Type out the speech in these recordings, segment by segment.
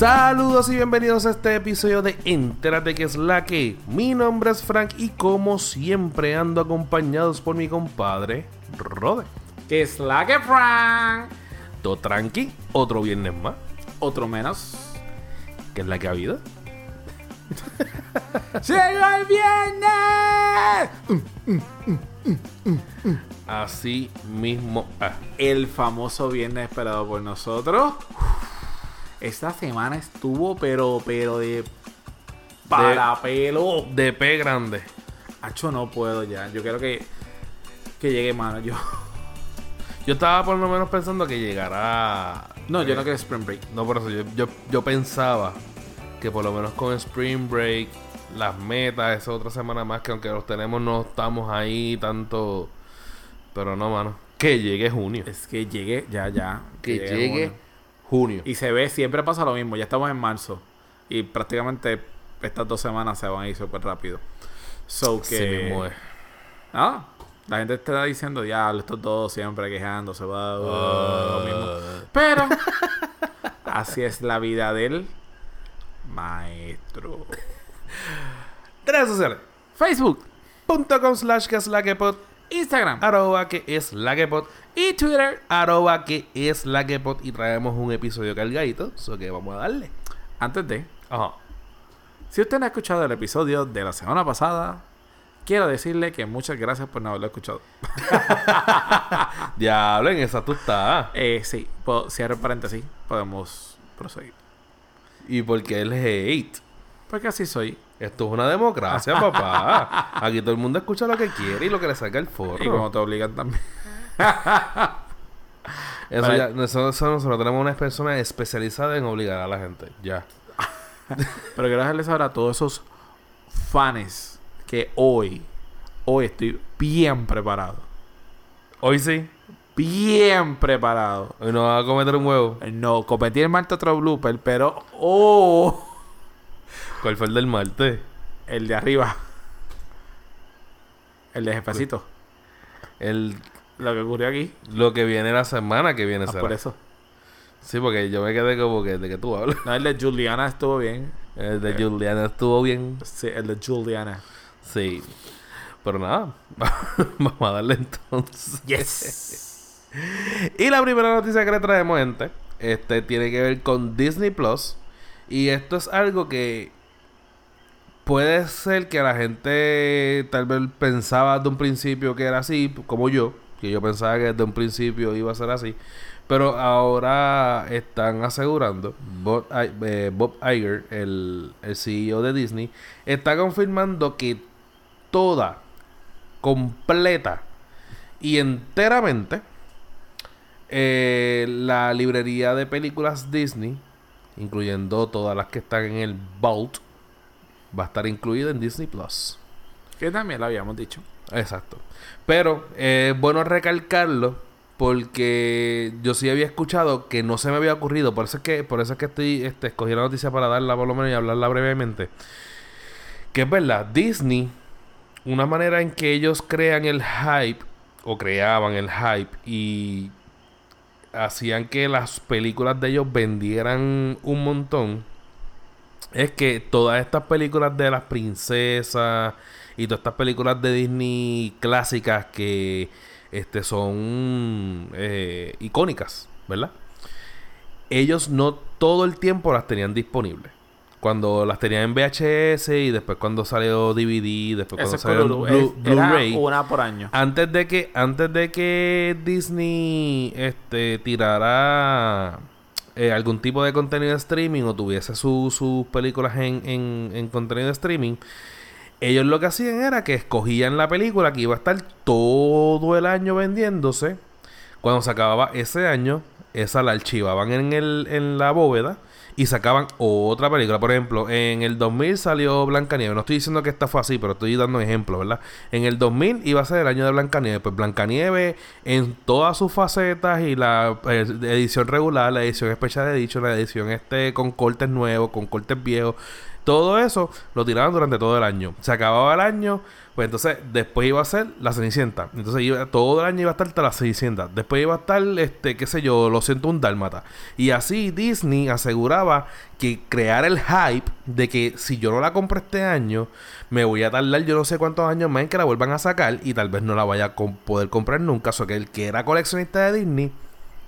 Saludos y bienvenidos a este episodio de Entérate que es la que. Mi nombre es Frank y como siempre ando acompañados por mi compadre Rode. Que es la que Frank. Todo tranqui, otro viernes más. Otro menos. Que es la que ha habido. ¡Llegó el viernes! Así mismo. ah. El famoso viernes esperado por nosotros. Esta semana estuvo, pero, pero de. Para pelo. De P grande. Hacho, no puedo ya. Yo quiero que. Que llegue, mano. Yo. Yo estaba por lo menos pensando que llegara. No, yo eh, no quiero Spring Break. No, por eso yo, yo, yo pensaba que por lo menos con Spring Break, las metas, esa otra semana más, que aunque los tenemos, no estamos ahí tanto. Pero no, mano. Que llegue junio. Es que llegue, ya, ya. Que llegue junio. Junio. Y se ve, siempre pasa lo mismo. Ya estamos en marzo. Y prácticamente estas dos semanas se van a ir súper rápido. So que. mismo es. Ah, la gente está diciendo, diablo, estos dos siempre quejándose, va, lo mismo. Ah. Pero, así es la vida del maestro. Redes sociales. Facebook, Punto com slash que Instagram Arroba que es la que pot. y Twitter. Arroba que es la que pot. Y traemos un episodio cargadito. Eso que vamos a darle. Antes de, Ajá. si usted no ha escuchado el episodio de la semana pasada, quiero decirle que muchas gracias por no haberlo escuchado. Diablo, en esa tú estás. Eh, sí, puedo, cierro el paréntesis, podemos proseguir. Y porque el hate. Porque así soy. Esto es una democracia, papá. Aquí todo el mundo escucha lo que quiere y lo que le salga el forro. Y como te obligan también. Eso ya, nosotros, nosotros tenemos una persona especializada en obligar a la gente. Ya. Pero quiero dejarles saber a todos esos fans que hoy, hoy estoy bien preparado. Hoy sí. Bien preparado. Hoy nos va a cometer un huevo. No, cometí el martes otro blooper, pero oh, ¿Cuál fue el del martes? el de arriba. El de jefecito. El, Lo que ocurrió aquí. lo que viene la semana que viene Ah, será. por eso. Sí, porque yo me quedé como que de que tú hablas. No, el de Juliana estuvo bien. El de Juliana estuvo bien. Sí, el de Juliana. Sí. Pero nada. Vamos a darle entonces. Yes. Y la primera noticia que le traemos, gente, este tiene que ver con Disney Plus. Y esto es algo que puede ser que la gente tal vez pensaba desde un principio que era así, como yo, que yo pensaba que desde un principio iba a ser así. Pero ahora están asegurando, Bob, eh, Bob Iger, el, el CEO de Disney, está confirmando que toda, completa y enteramente eh, la librería de películas Disney, incluyendo todas las que están en el Vault, va a estar incluida en Disney Plus. Que también lo habíamos dicho. Exacto. Pero eh, es bueno recalcarlo porque yo sí había escuchado que no se me había ocurrido. Por eso es que, por eso es que estoy este, escogí la noticia para darla por lo menos y hablarla brevemente. Que es verdad, Disney, una manera en que ellos crean el hype, o creaban el hype, y hacían que las películas de ellos vendieran un montón, es que todas estas películas de las princesas y todas estas películas de Disney clásicas que este, son eh, icónicas, ¿verdad? Ellos no todo el tiempo las tenían disponibles. Cuando las tenían en VHS y después cuando salió DVD, después Ese cuando salió Blu- Blu- Blu-ray. una por año. Antes de que, antes de que Disney este, tirara eh, algún tipo de contenido de streaming o tuviese su- sus películas en, en, en contenido de streaming, ellos lo que hacían era que escogían la película que iba a estar todo el año vendiéndose. Cuando se acababa ese año, esa la archivaban en, el, en la bóveda y sacaban otra película. Por ejemplo, en el 2000 salió Blancanieves. No estoy diciendo que esta fue así, pero estoy dando ejemplos, ¿verdad? En el 2000 iba a ser el año de Blancanieves. Pues Blancanieves en todas sus facetas y la eh, edición regular, la edición especial de dicho, la edición este con cortes nuevos, con cortes viejos. Todo eso lo tiraban durante todo el año. Se acababa el año, pues entonces después iba a ser la Cenicienta. Entonces iba, todo el año iba a estar la Cenicienta. Después iba a estar, este, qué sé yo, lo siento, un dálmata. Y así Disney aseguraba que crear el hype de que si yo no la compro este año, me voy a tardar yo no sé cuántos años más en que la vuelvan a sacar y tal vez no la vaya a poder comprar nunca. O sea que el que era coleccionista de Disney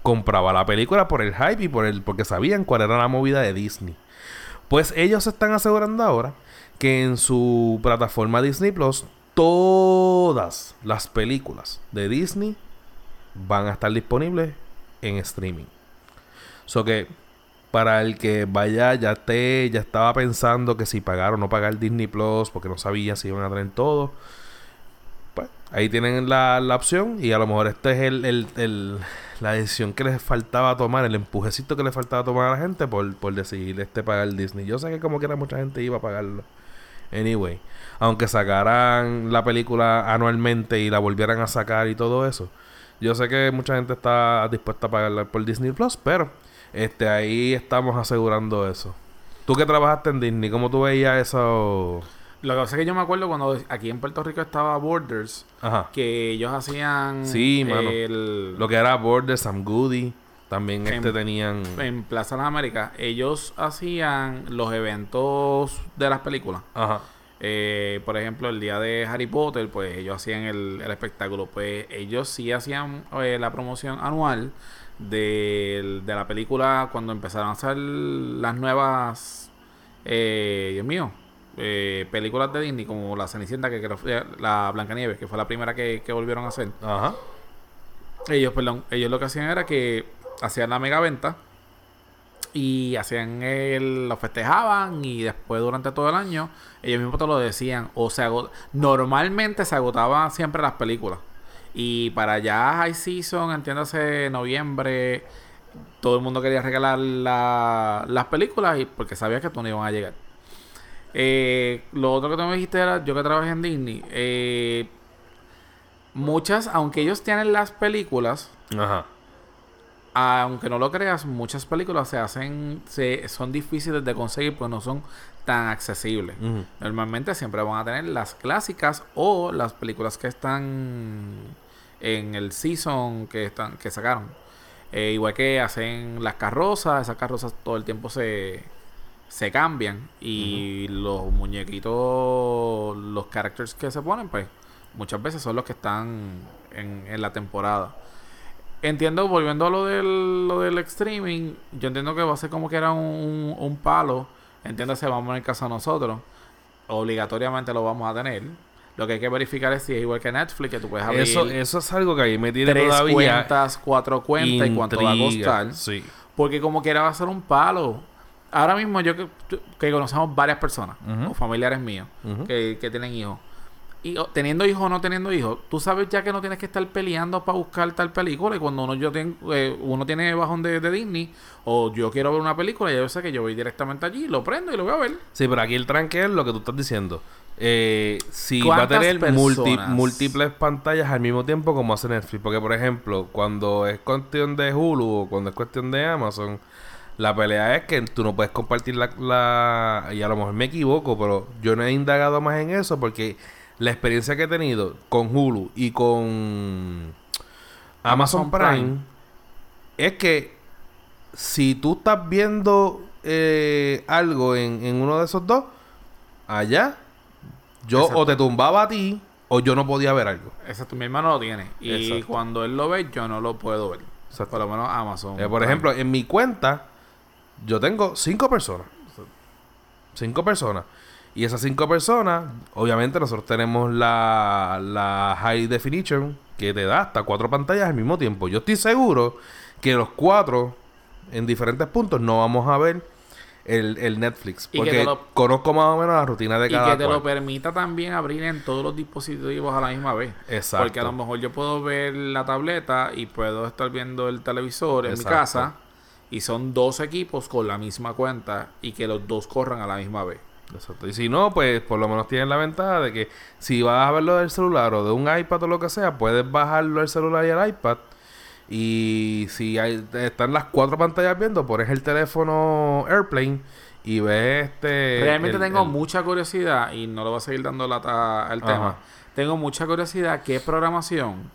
compraba la película por el hype y por el porque sabían cuál era la movida de Disney. Pues ellos están asegurando ahora que en su plataforma Disney Plus todas las películas de Disney van a estar disponibles en streaming. So que para el que vaya, ya te, ya estaba pensando que si pagar o no pagar Disney Plus porque no sabía si iban a tener todo. Ahí tienen la, la opción y a lo mejor este es el, el, el la decisión que les faltaba tomar, el empujecito que les faltaba tomar a la gente por, por decidir este pagar Disney. Yo sé que como quiera mucha gente iba a pagarlo. Anyway, aunque sacaran la película anualmente y la volvieran a sacar y todo eso, yo sé que mucha gente está dispuesta a pagarla por Disney Plus, pero este ahí estamos asegurando eso. Tú que trabajaste en Disney, ¿cómo tú veías eso? Lo que pasa es que yo me acuerdo cuando aquí en Puerto Rico estaba Borders, Ajá. que ellos hacían Sí, mano. el- Lo que era Border, Sam Goody, también En- este tenían... en Plaza de las Américas, ellos hacían los eventos de las películas. Ajá. Eh, por ejemplo, el día de Harry Potter, pues ellos hacían el, el espectáculo. Pues ellos sí hacían eh, la promoción anual del- de, la película cuando empezaron a hacer las nuevas, eh, Dios mío, eh, películas de Disney, como La Cenicienta, que creo fue la Blancanieves, que fue la primera que, que volvieron a hacer. Ajá. Ellos, perdón, ellos lo que hacían era que hacían la mega venta y hacían el, lo festejaban y después durante todo el año ellos mismos te lo decían o se normalmente se agotaban siempre las películas y para ya high season entiéndase noviembre todo el mundo quería regalar la- las películas y porque sabía que tú no iban a llegar Eh, lo otro que tú me dijiste era yo que trabajé en Disney eh, muchas aunque ellos tienen las películas Ajá. aunque no lo creas, muchas películas se hacen, se, son difíciles de conseguir pues no son tan accesibles. Normalmente siempre van a tener las clásicas o las películas que están en el season que están que sacaron. Eh, igual que hacen las carrozas, esas carrozas todo el tiempo se, se cambian y los muñequitos, los characters que se ponen, pues muchas veces son los que están en, en la temporada. Entiendo, volviendo a lo del, lo del streaming, yo entiendo que va a ser como que era un, un, palo. Entiéndase, vamos en el caso a nosotros. Obligatoriamente lo vamos a tener. Lo que hay que verificar es si es igual que Netflix, que tú puedes abrir Eso, eso es algo que ahí me tiene tres todavía cuentas, cuatro cuentas y cuánto va a costar. Sí. Porque como quiera va a ser un palo. Ahora mismo yo que, que conocemos varias personas, o familiares míos, que, que tienen hijos. Y o, teniendo hijos o no teniendo hijos, tú sabes ya que no tienes que estar peleando para buscar tal película. Y cuando uno, yo tengo, eh, uno tiene bajón de, de Disney, o yo quiero ver una película, ya yo sé que yo voy directamente allí, lo prendo y lo voy a ver. Sí, pero aquí el tranque es lo que tú estás diciendo. Eh, si va a ¿Cuántas tener multi- múltiples pantallas al mismo tiempo como hace Netflix. Porque, por ejemplo, cuando es cuestión de Hulu o cuando es cuestión de Amazon, la pelea es que tú no puedes compartir la, la... Y a lo mejor me equivoco, pero yo no he indagado más en eso porque la experiencia que he tenido con Hulu y con Amazon, Amazon Prime, Prime. es que si tú estás viendo eh, algo en, en uno de esos dos, allá, yo Exacto. o te tumbaba a ti o yo no podía ver algo. Exacto, mi hermano lo tiene. Y Exacto. cuando él lo ve, yo no lo puedo ver. Exacto. Por lo menos Amazon. Eh, por Prime. ejemplo, en mi cuenta, yo tengo cinco personas. Cinco personas. Y esas cinco personas, obviamente nosotros tenemos la, la High Definition que te da hasta cuatro pantallas al mismo tiempo. Yo estoy seguro que los cuatro, en diferentes puntos, no vamos a ver el, el Netflix. Y que Porque lo- conozco más o menos la rutina de y cada que te cual. lo permita también abrir en todos los dispositivos a la misma vez. Exacto. Porque a lo mejor yo puedo ver la tableta y puedo estar viendo el televisor en Exacto. mi casa y son dos equipos con la misma cuenta y que los dos corran a la misma vez. Exacto. Y si no, pues por lo menos tienen la ventaja de que si vas a verlo del celular o de un iPad o lo que sea, puedes bajarlo del celular y el iPad. Y si hay- están las cuatro pantallas viendo, pones el teléfono Airplane y ves este... Realmente el- tengo el- mucha curiosidad y no le voy a seguir dando lata al Ajá. tema. Tengo mucha curiosidad qué programación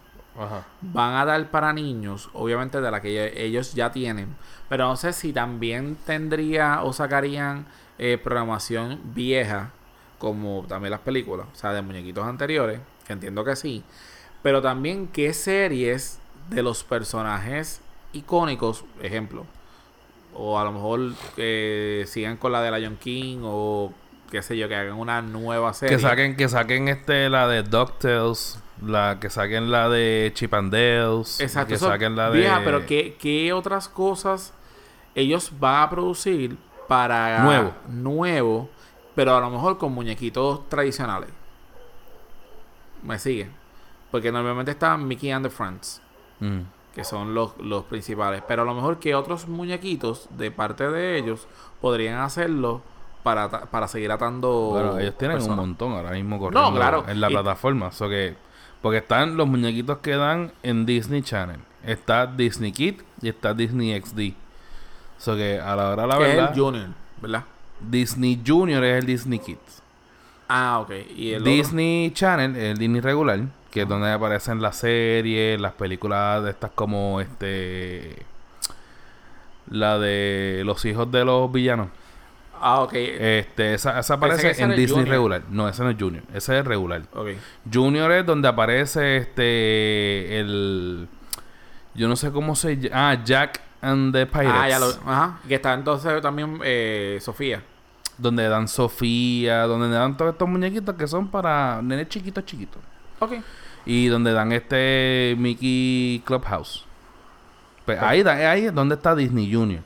Van a dar para niños, obviamente de la que ellos ya tienen. Pero no sé si también tendría o sacarían eh, programación vieja, como también las películas, o sea, de muñequitos anteriores, que entiendo que sí. Pero también qué series de los personajes icónicos, ejemplo, o a lo mejor que sigan con la de Lion King o qué sé yo, que hagan una nueva serie. Que saquen, que saquen este la de DuckTales, la que saquen la de Chip and Dales, Exacto, que eso saquen la de vieja, pero ¿qué, qué otras cosas ellos van a producir para Nuevo. nuevo, pero a lo mejor con muñequitos tradicionales? ¿Me siguen? Porque normalmente está Mickey and the Friends, Mm. que son los, los principales, pero a lo mejor que otros muñequitos de parte de ellos podrían hacerlo para, para seguir atando. Bueno, ellos tienen personas. un montón ahora mismo corriendo claro. en la Y- plataforma. So que, porque están los muñequitos que dan en Disney Channel. Está Disney Kid y está Disney XD. So que a la hora la Que es verdad, el Junior, ¿verdad? Disney Junior es el Disney Kids. Ah, ok. Y el otro? Disney Channel es el Disney regular, que es donde aparecen las series, las películas de estas como este la de los hijos de los villanos. Ah, ok. Este, esa, esa aparece en Disney Junior. regular. No, ese no es Junior, ese es el regular. ok. Junior es donde aparece este el yo no sé cómo se llama, ah, Jack and the Pirates. Ah, ya lo. Ajá. Que está entonces también eh, Sofía. Donde dan Sofía, donde dan todos estos muñequitos que son para nenes chiquitos chiquitos. Ok. Y donde dan este Mickey Clubhouse. Pues ahí, ahí es donde está Disney Junior.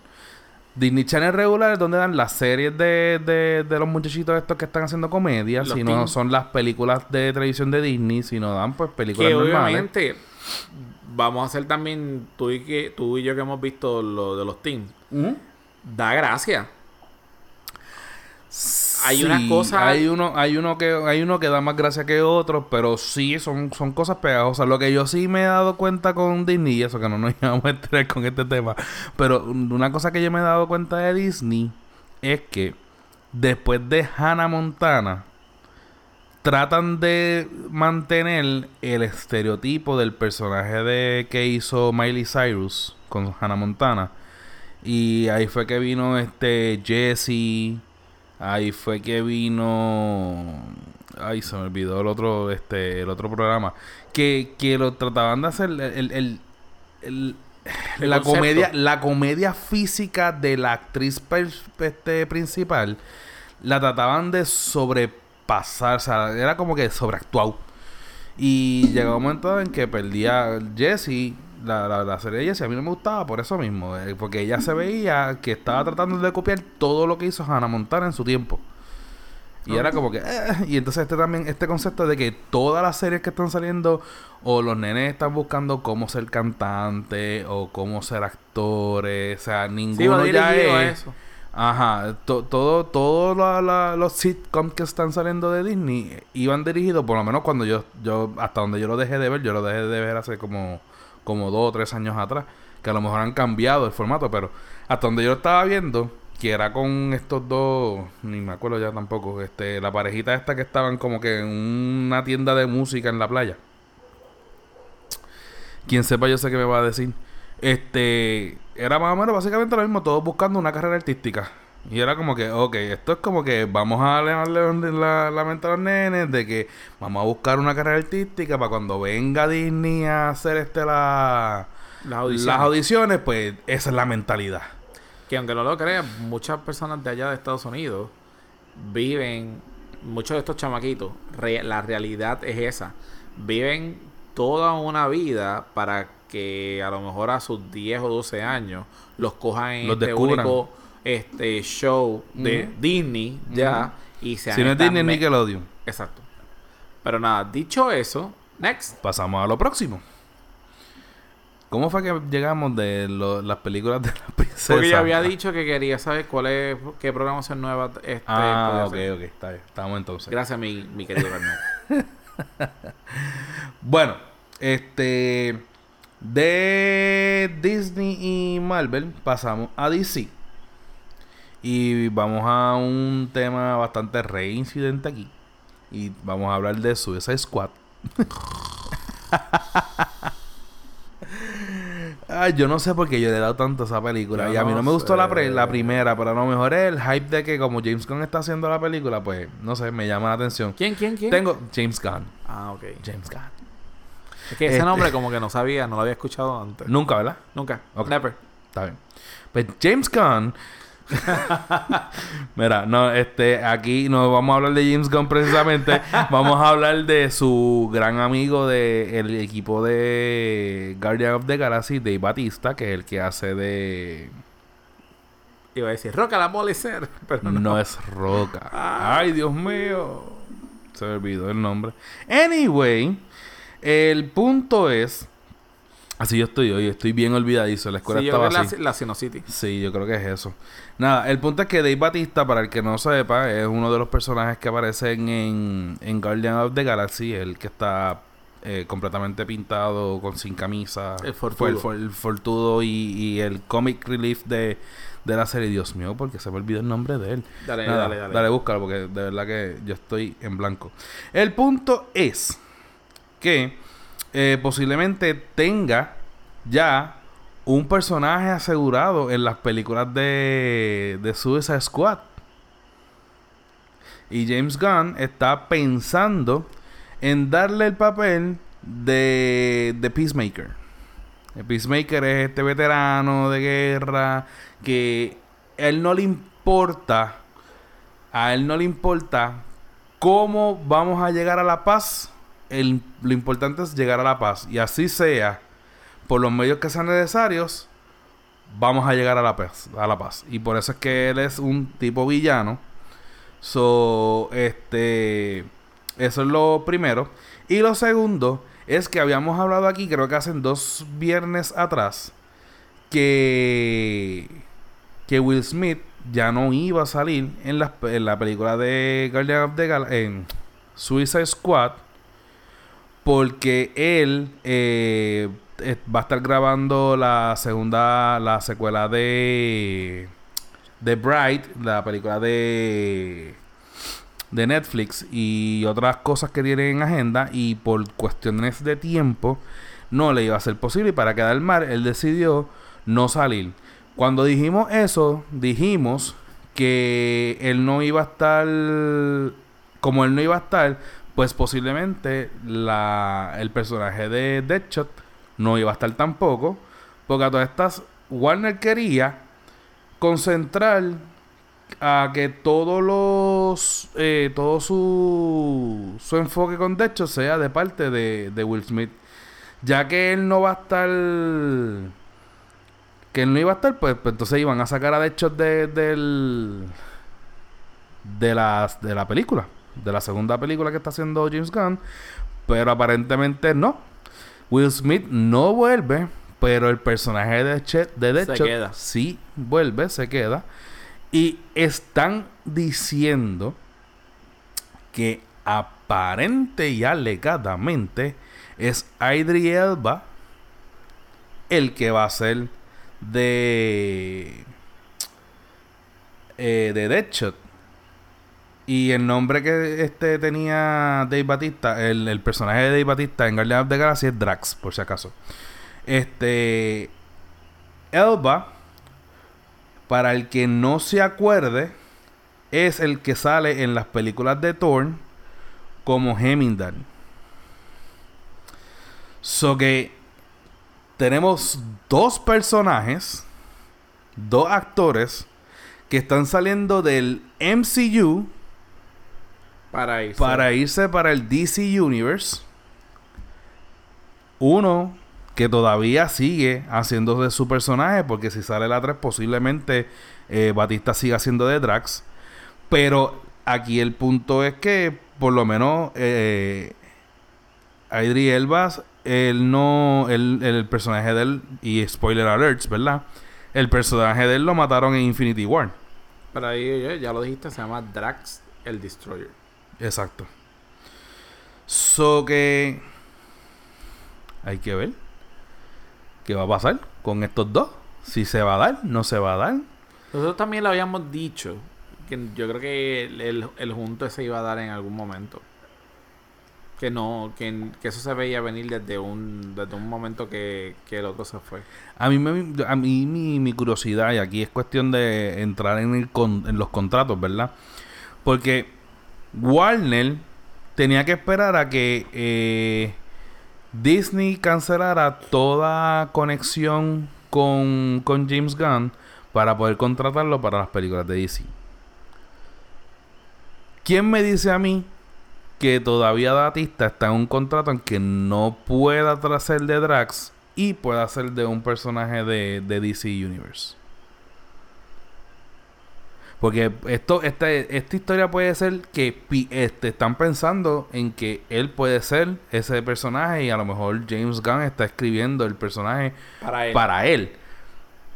Disney Channel regular es donde dan las series de, de, de los muchachitos estos que están haciendo comedia. Los Si no son las películas de televisión de Disney, sino dan pues películas Que normales. obviamente vamos a hacer también tú y, que, tú y yo que hemos visto lo de los teams. Da gracia. Hay unas Sí, cosas- Hay uno, hay uno que, hay uno que da más gracia que otros, pero sí son, son cosas pegajosas. Lo que yo sí me he dado cuenta con Disney, y eso que no nos íbamos a entrar con este tema, pero una cosa que yo me he dado cuenta de Disney es que después de Hannah Montana, tratan de mantener el estereotipo del personaje de que hizo Miley Cyrus con Hannah Montana. Y ahí fue que vino este Jesse. Ahí fue que vino. Ay, se me olvidó el otro, este, el otro programa. Que, que lo trataban de hacer el, el- el- la comedia, la comedia física de la actriz este, principal. La trataban de sobrepasar. O sea, era como que sobreactuado. Y llegó un momento en que perdía Jessie, la, la, la serie de Jessie, a mí no me gustaba por eso mismo, eh, porque ella se veía que estaba tratando de copiar todo lo que hizo Hannah Montana en su tiempo. Y era como que... eh, y entonces este también, este concepto de que todas las series que están saliendo, o los nenes están buscando cómo ser cantante, o cómo ser actores, o sea, Sí, ninguno ya dirigido a es... eso. Ajá, to- todo, todos la- la- los sitcoms que están saliendo de Disney iban dirigidos, por lo menos cuando yo, yo, hasta donde yo lo dejé de ver, yo lo dejé de ver hace como, como dos o tres años atrás, que a lo mejor han cambiado el formato, pero hasta donde yo estaba viendo, que era con estos dos, ni me acuerdo ya tampoco, este, la parejita esta que estaban como que en una tienda de música en la playa. Quien sepa, yo sé que me va a decir. Este, era más o menos básicamente lo mismo, todos buscando una carrera artística. Y era como que, ok, esto es como que vamos a levantarle la, la mente a los nenes de que vamos a buscar una carrera artística para cuando venga Disney a hacer este la, Las audiciones. las audiciones, pues esa es la mentalidad. Que aunque no lo creas, muchas personas de allá de Estados Unidos viven, muchos de estos chamaquitos, re- la realidad es esa, viven toda una vida para que a lo mejor a sus 10 o 12 años los cojan en Los este descubran. único este show de. Disney ya y Si no es Disney, Nickelodeon. Exacto. Pero nada, dicho eso, next. Pasamos a lo próximo. ¿Cómo fue que llegamos de lo- las películas de la princesa? Porque yo había dicho que quería saber cuál es qué programación nueva este Ah, ok, hacer. ok, está bien. Estamos entonces. Gracias, mi, mi querido Bernardo. Bueno, este. De Disney y Marvel pasamos a DC. Y vamos a un tema bastante reincidente aquí. Y vamos a hablar de Suicide Squad. Ay, yo no sé por qué yo le he dado tanto a esa película. Yo y a mí no no me gustó la, pre- la primera, pero a lo mejor es el hype de que como James Gunn está haciendo la película, pues no sé, me llama la atención. ¿Quién, quién, quién? Tengo James Gunn. Ah, ok. James Gunn. Es que ese Este- nombre como que no sabía, no lo había escuchado antes. Nunca, ¿verdad? Nunca. Ok. Never. Está bien. Pues James Gunn. Mira, no, este, aquí no vamos a hablar de James Gunn precisamente. vamos a hablar de su gran amigo del equipo de Guardian of the Galaxy, Dave Batista, que es el que hace de. Iba a decir, Roca la Molecer. Pero no. No es Roca. Ay, Dios mío. Se me olvidó el nombre. Anyway, el punto es. Así yo estoy hoy, estoy bien olvidadizo. La escuela Sí, yo estaba creo que así. la, la Sinocity. Sí, yo creo que es eso. Nada, el punto es que Dave Batista, para el que no sepa, es uno de los personajes que aparecen en, en Guardian of the Galaxy, el que está eh, completamente pintado, con sin camisa. El Fue fortudo. el, fue el fortudo y, y el comic relief de, de la serie. Dios mío, porque se me olvidó el nombre de él. Dale, Nada, dale, dale. búscalo, porque de verdad que yo estoy en blanco. El punto es que eh, posiblemente tenga ya un personaje asegurado en las películas de, de Suicide Squad. Y James Gunn está pensando en darle el papel de, de Peacemaker. El Peacemaker es este veterano de guerra que él no le importa, a él no le importa cómo vamos a llegar a la paz. Lo importante es llegar a la paz. Y así sea, por los medios que sean necesarios, vamos a llegar a la paz. A la paz. Y por eso es que él es un tipo villano. So, este, eso es lo primero. Y lo segundo es que habíamos hablado aquí, creo que hace dos viernes atrás, que, que Will Smith ya no iba a salir en la, en la película de Guardian of the Gal en Suicide Squad porque él eh, eh, va a estar grabando la segunda, la secuela de de Bright, la película de de Netflix y otras cosas que tiene en agenda y por cuestiones de tiempo no le iba a ser posible y para quedar mal él decidió no salir. Cuando dijimos eso, dijimos que él no iba a estar como él no iba a estar, pues posiblemente la, el personaje de Deadshot no iba a estar tampoco, porque a todas estas Warner quería concentrar a que todos los eh, todo su su enfoque con Deadshot sea de parte de, de Will Smith. Ya que él no va a estar que él no iba a estar pues, pues entonces iban a sacar a Deadshot de, del de de la película de la segunda película que está haciendo James Gunn pero aparentemente no. Will Smith no vuelve pero el personaje de, Deadshot- de Deadshot sí vuelve se queda. Y están diciendo que aparente y alegadamente es Idris Elba el que va a ser de eh, de Deadshot y el nombre que este tenía Dave Batista el, el personaje de Dave Batista en Guardians of the Galaxy es Drax por si acaso este Elba para el que no se acuerde, es el que sale en las películas de Thor como Hemingway. So que tenemos dos personajes, dos actores que están saliendo del MCU Para irse. para irse para el DC Universe. Uno que todavía sigue haciendo de su personaje, porque si sale la 3 posiblemente eh, Batista siga siendo de Drax. Pero aquí el punto es que por lo menos eh, Idris Elba, él no, él- el personaje de él, y spoiler alerts, ¿verdad? El personaje de él lo mataron en Infinity War. Pero ahí ya, ya lo dijiste, se llama Drax el Destroyer. Exacto. So que hay que ver qué va a pasar con estos dos. Si se va a dar, no se va a dar. Nosotros también lo habíamos dicho. Que yo creo que el, el, el junto se iba a dar en algún momento. Que no, que, que eso se veía venir desde un, desde un momento que, que el otro se fue. A mí, me, a mí mi, mi curiosidad, y aquí es cuestión de entrar en, el con- en los contratos, ¿verdad? Porque Warner tenía que esperar a que eh, Disney cancelara toda conexión con, con James Gunn para poder contratarlo para las películas de DC. ¿Quién me dice a mí que todavía Batista está en un contrato en que no pueda hacer de Drax y pueda hacer de un personaje de, de DC Universe? Porque esto, esta, esta historia puede ser que pi- este, están pensando en que él puede ser ese personaje y a lo mejor James Gunn está escribiendo el personaje Para él. para él.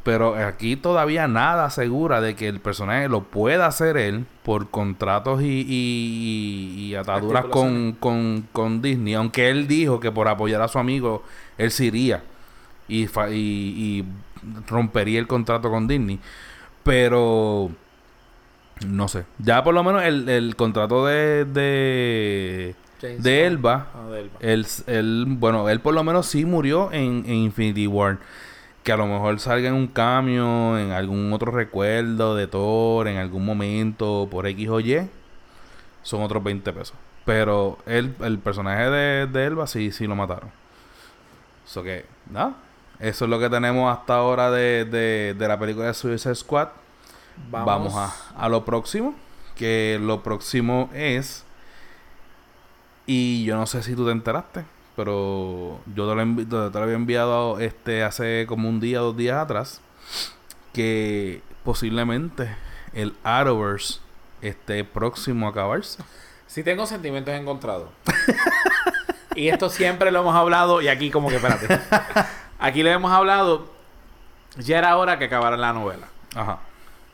Pero aquí todavía nada asegura de que el personaje lo pueda hacer él por contratos y, y- y ataduras con, con, con Disney. Aunque él dijo que por apoyar a su amigo, él se iría y, fa- y, y rompería el contrato con Disney. Pero no sé. Ya por lo menos el, el contrato de, de, James de. Elba Ah, de Elba. él, él, bueno, él por lo menos sí murió en, en Infinity War. Que a lo mejor salga en un cambio, en algún otro recuerdo de Thor, en algún momento, por X o Y, son otros 20 pesos. Pero él, el personaje de, de Elba sí, sí lo mataron. So que, nada. Eso es lo que tenemos hasta ahora de, de, de la película de Suicide Squad. Vamos, a, a lo próximo. Que lo próximo es. Y yo no sé si tú te enteraste. Pero yo te lo, envi- te lo había enviado este hace como un día, dos días atrás. Que posiblemente el Arrowverse esté próximo a acabarse. Sí tengo sentimientos encontrados. y esto siempre lo hemos hablado y aquí como que espérate. Aquí lo hemos hablado. Ya era hora que acabara la novela. Ajá.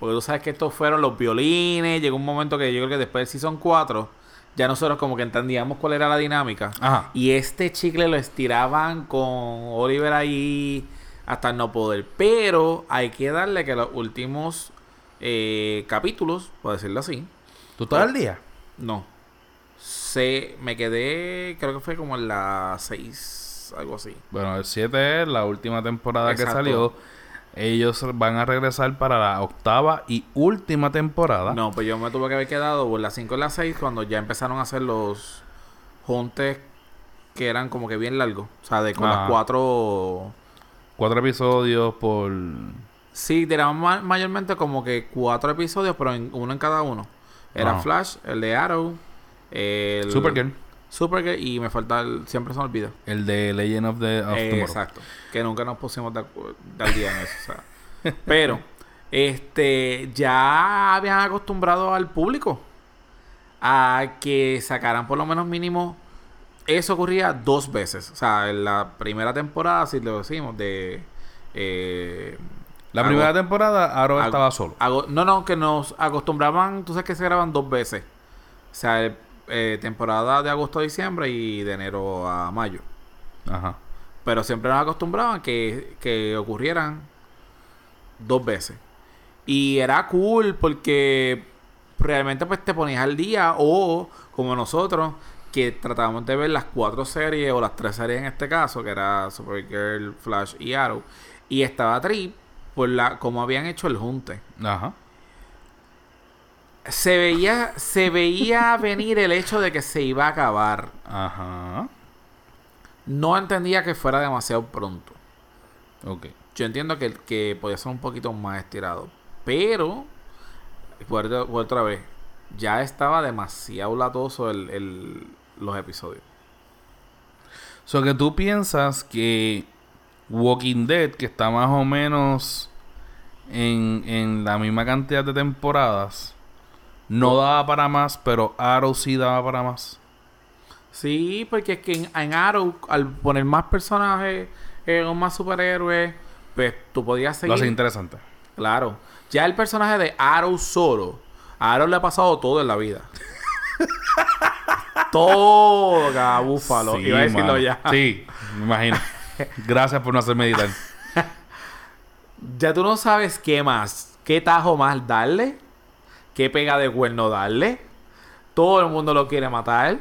Porque tú sabes que estos fueron los violines. Llegó un momento que yo creo que después del Season 4 ya nosotros como que entendíamos cuál era la dinámica. Ajá. Y este chicle lo estiraban con Oliver ahí hasta no poder. Pero hay que darle que los últimos eh, capítulos, por decirlo así, ¿Tú estás al día? no. Se, me quedé, creo que fue como en la 6, algo así. Bueno, el 7 es la última temporada Exacto. que salió. Ellos van a regresar para la octava y última temporada. No, pues yo me tuve que haber quedado por las 5 y las 6 cuando ya empezaron a hacer los juntes que eran como que bien largos. O sea, de con las cuatro... Cuatro episodios por. Sí, tiraban ma- mayormente como que cuatro episodios, pero en, uno en cada uno. Era. Flash, el de Arrow, el... Supergirl. Supergirl y me falta el... Siempre se me olvida. El de Legend of the of Eh, exacto. Que nunca nos pusimos de, de al día en eso. o sea. Pero, este, ya habían acostumbrado al público a que sacaran por lo menos mínimo. Eso ocurría dos veces. O sea, en la primera temporada, si lo decimos, de. eh, La ago- primera temporada, ago- estaba solo. ago- no, no, que nos acostumbraban. Tú sabes que se graban dos veces. O sea, eh, eh, temporada de agosto a diciembre y de enero a mayo. Ajá. Pero siempre nos acostumbraban que, que ocurrieran dos veces. Y era cool porque realmente pues te ponías al día o como nosotros que tratábamos de ver las cuatro series o las tres series en este caso, que era Supergirl, Flash y Arrow. Y estaba Trip por la como habían hecho el junte. Ajá. Se veía, se veía venir el hecho de que se iba a acabar. Ajá. No entendía que fuera demasiado pronto. Ok. Yo entiendo que, que podía ser un poquito más estirado. Pero, por, por otra vez, ya estaba demasiado latoso el, el- los episodios. So que tú piensas que Walking Dead, que está más o menos en, en la misma cantidad de temporadas, no daba para más, pero Arrow sí daba para más. Sí, porque es que en, en Arrow, al poner más personajes eh, o más superhéroes, pues tú podías Lo hace seguir. interesante. Claro. Ya el personaje de Arrow solo, a Arrow le ha pasado todo en la vida. todo, cada búfalo. Sí, Iba a decirlo ya. Sí, me imagino. Gracias por no hacer meditar. Ya tú no sabes qué más. ¿Qué tajo más darle? ¿Qué pega de cuerno darle? Todo el mundo lo quiere matar.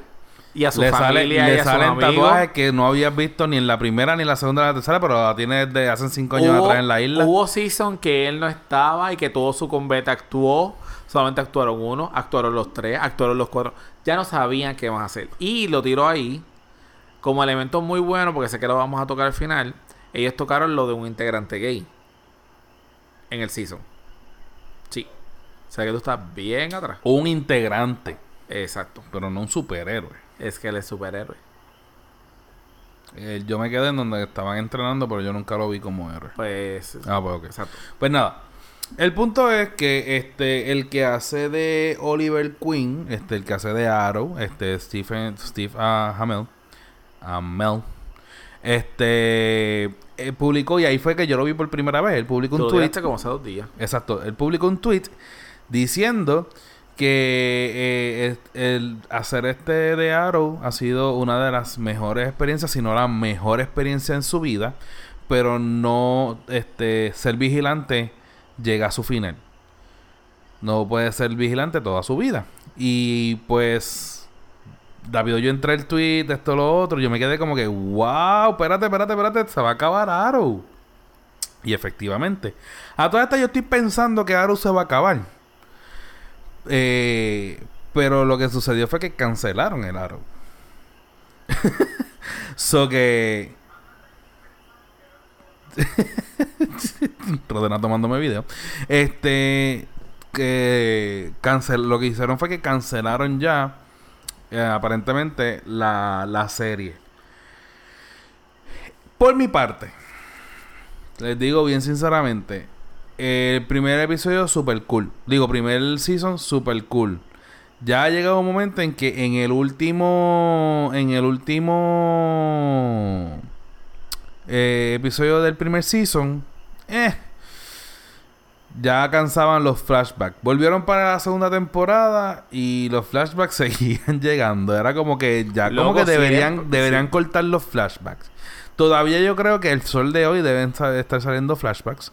Y a su le sale- familia le y a salen tatuajes que no habías visto ni en la primera, ni en la segunda, ni en la tercera, pero la tiene desde hace cinco años Hubo- atrás en la isla. Hubo season que él no estaba y que todo su combate actuó. Solamente actuaron uno, actuaron los tres, actuaron los cuatro. Ya no sabían qué a hacer. Y lo tiró ahí como elemento muy bueno, porque sé que lo vamos a tocar al final. Ellos tocaron lo de un integrante gay en el season. O sea que tú estás bien atrás. Un integrante, Exacto. pero no un superhéroe. Es que él es superhéroe. Eh, yo me quedé en donde estaban entrenando, pero yo nunca lo vi como héroe. Pues. Ah, pues ok. Exacto. Pues nada. El punto es que este el que hace de Oliver Queen, este el que hace de Arrow, este Stephen Steve ah, Hamel, Amell, este eh, publicó y ahí fue que yo lo vi por primera vez. Él publicó un tweet. como hace dos días. Exacto. Él publicó un tweet diciendo que eh, el hacer este de Arrow ha sido una de las mejores experiencias, si no la mejor experiencia en su vida, pero no este ser vigilante llega a su final. No puede ser vigilante toda su vida. Y pues rápido yo entré el tweet, esto lo otro, yo me quedé como que, wow, espérate, espérate, espérate, se va a acabar Arrow. Y efectivamente. A toda esta yo estoy pensando que Arrow se va a acabar. Eh, pero lo que sucedió fue que cancelaron el Arrow. so que... Rodena tomándome video. Este... Que cancel, lo que hicieron fue que cancelaron ya eh, aparentemente la, la serie. Por mi parte, les digo bien sinceramente, el primer episodio super cool. Digo, primer season super cool. Ya ha llegado un momento en que en el último en el último eh, episodio del primer season, eh, ya cansaban los flashbacks. Volvieron para la segunda temporada y los flashbacks seguían llegando. Era como que ya como que deberían deberían sí. cortar los flashbacks. Todavía yo creo que el sol de hoy deben estar saliendo flashbacks.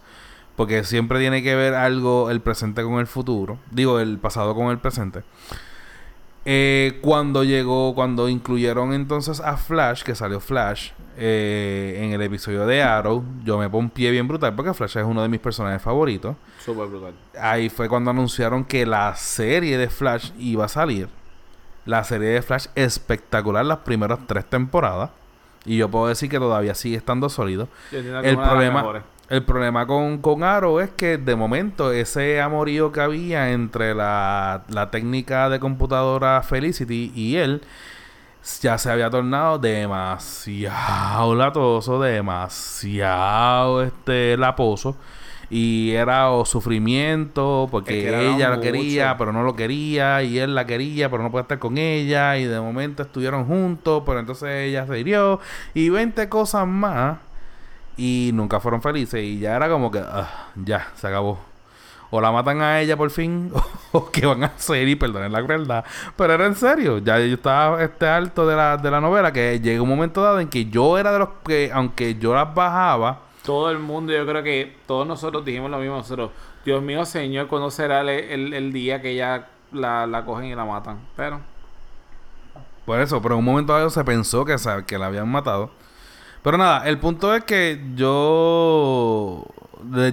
Porque siempre tiene que ver algo el presente con el futuro. Digo, el pasado con el presente. Eh, cuando llegó, cuando incluyeron entonces a Flash, que salió Flash eh, en el episodio de Arrow, yo me pongo un pie bien brutal porque Flash es uno de mis personajes favoritos. Súper brutal. Ahí fue cuando anunciaron que la serie de Flash iba a salir. La serie de Flash espectacular las primeras tres temporadas. Y yo puedo decir que todavía sigue estando sólido. El problema. El problema con, con Arrow es que de momento ese amorío que había entre la, la técnica de computadora Felicity y él ya se había tornado demasiado latoso, demasiado este laposo. Y era o sufrimiento porque Es que era ella lo quería, pero no lo quería. Y él la quería, pero no puede estar con ella. Y de momento estuvieron juntos, pero entonces ella se hirió. Y 20 cosas más. Y nunca fueron felices. Y ya era como que, ah, ya, se acabó. O la matan a ella por fin, o que van a hacer, y perdonen la crueldad. Pero era en serio, ya yo estaba este alto de la, de la novela, que llegó un momento dado en que yo era de los que, aunque yo las bajaba, Todo el mundo, yo creo que todos nosotros dijimos lo mismo. Nosotros, Dios mío, Señor, ¿cuándo será el, el- el día que ella la, la cogen y la matan? Pero, Por eso, pero en un momento dado se pensó que, que la habían matado. Pero nada, el punto es que yo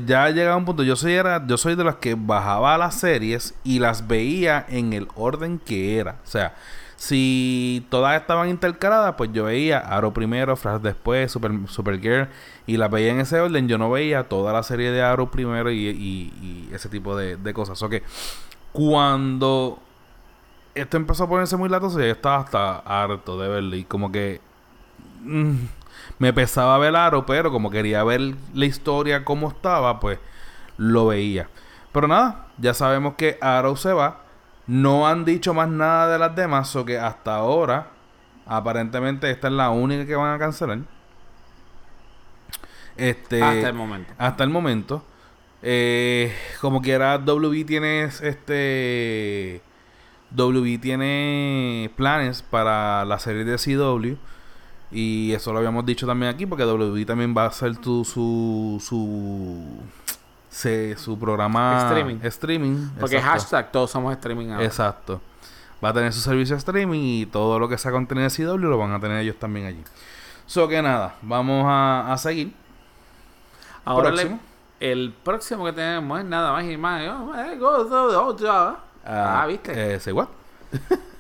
ya llegaba un punto, yo soy era, yo soy de los que bajaba las series y las veía en el orden que era. O sea, si todas estaban intercaladas, pues yo veía Arrow primero, Flash después, Super, Supergirl, y las veía en ese orden. Yo no veía toda la serie de Arrow primero y, y- ese tipo de, de cosas. O que cuando esto empezó a ponerse muy latoso, yo estaba hasta harto de verlo. Y como que mm, me pesaba ver Aro, pero como quería ver la historia como estaba, pues lo veía. Pero nada, ya sabemos que Arrow se va. No han dicho más nada de las demás, o que hasta ahora, aparentemente, esta es la única que van a cancelar. Este, hasta el momento. hasta el momento. Eh, como quiera, WB tiene este. WB tiene planes para la serie de CW. Y eso lo habíamos dicho también aquí, porque WB también va a hacer tu, su, su se, su programa Streaming. streaming Porque exacto. hashtag todos somos streaming ahora. Exacto. Va a tener su servicio de streaming y todo lo que sea contenido de CW lo van a tener ellos también allí. So que nada, vamos a, a seguir. Ahora le- Próximo. el próximo que tenemos es nada más y más. oh, eh, go. Ah, ¿viste? Eh, say what?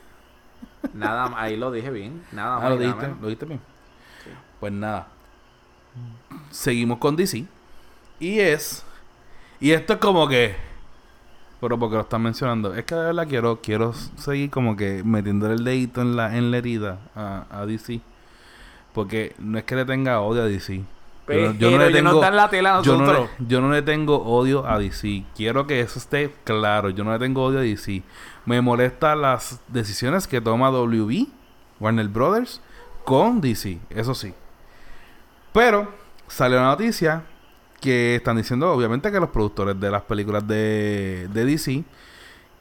Nada más, ahí lo dije bien. Nada más. Ah, lo dijiste, lo dijiste bien. Pues nada. Seguimos con DC. Y es. Y esto es como que. Pero porque lo están mencionando. Es que de verdad quiero, quiero seguir como que metiéndole el dedito en la, en la herida a, a DC. Porque no es que le tenga odio a DC. Pero Yo no- yo no le tengo- la tela Yo no, le, yo no le tengo odio a DC. Quiero que eso esté claro. Yo no le tengo odio a DC. Me molestan las decisiones que toma WB, Warner Brothers, con DC. Eso sí. Pero salió la noticia que están diciendo, obviamente, que los productores de las películas de, de DC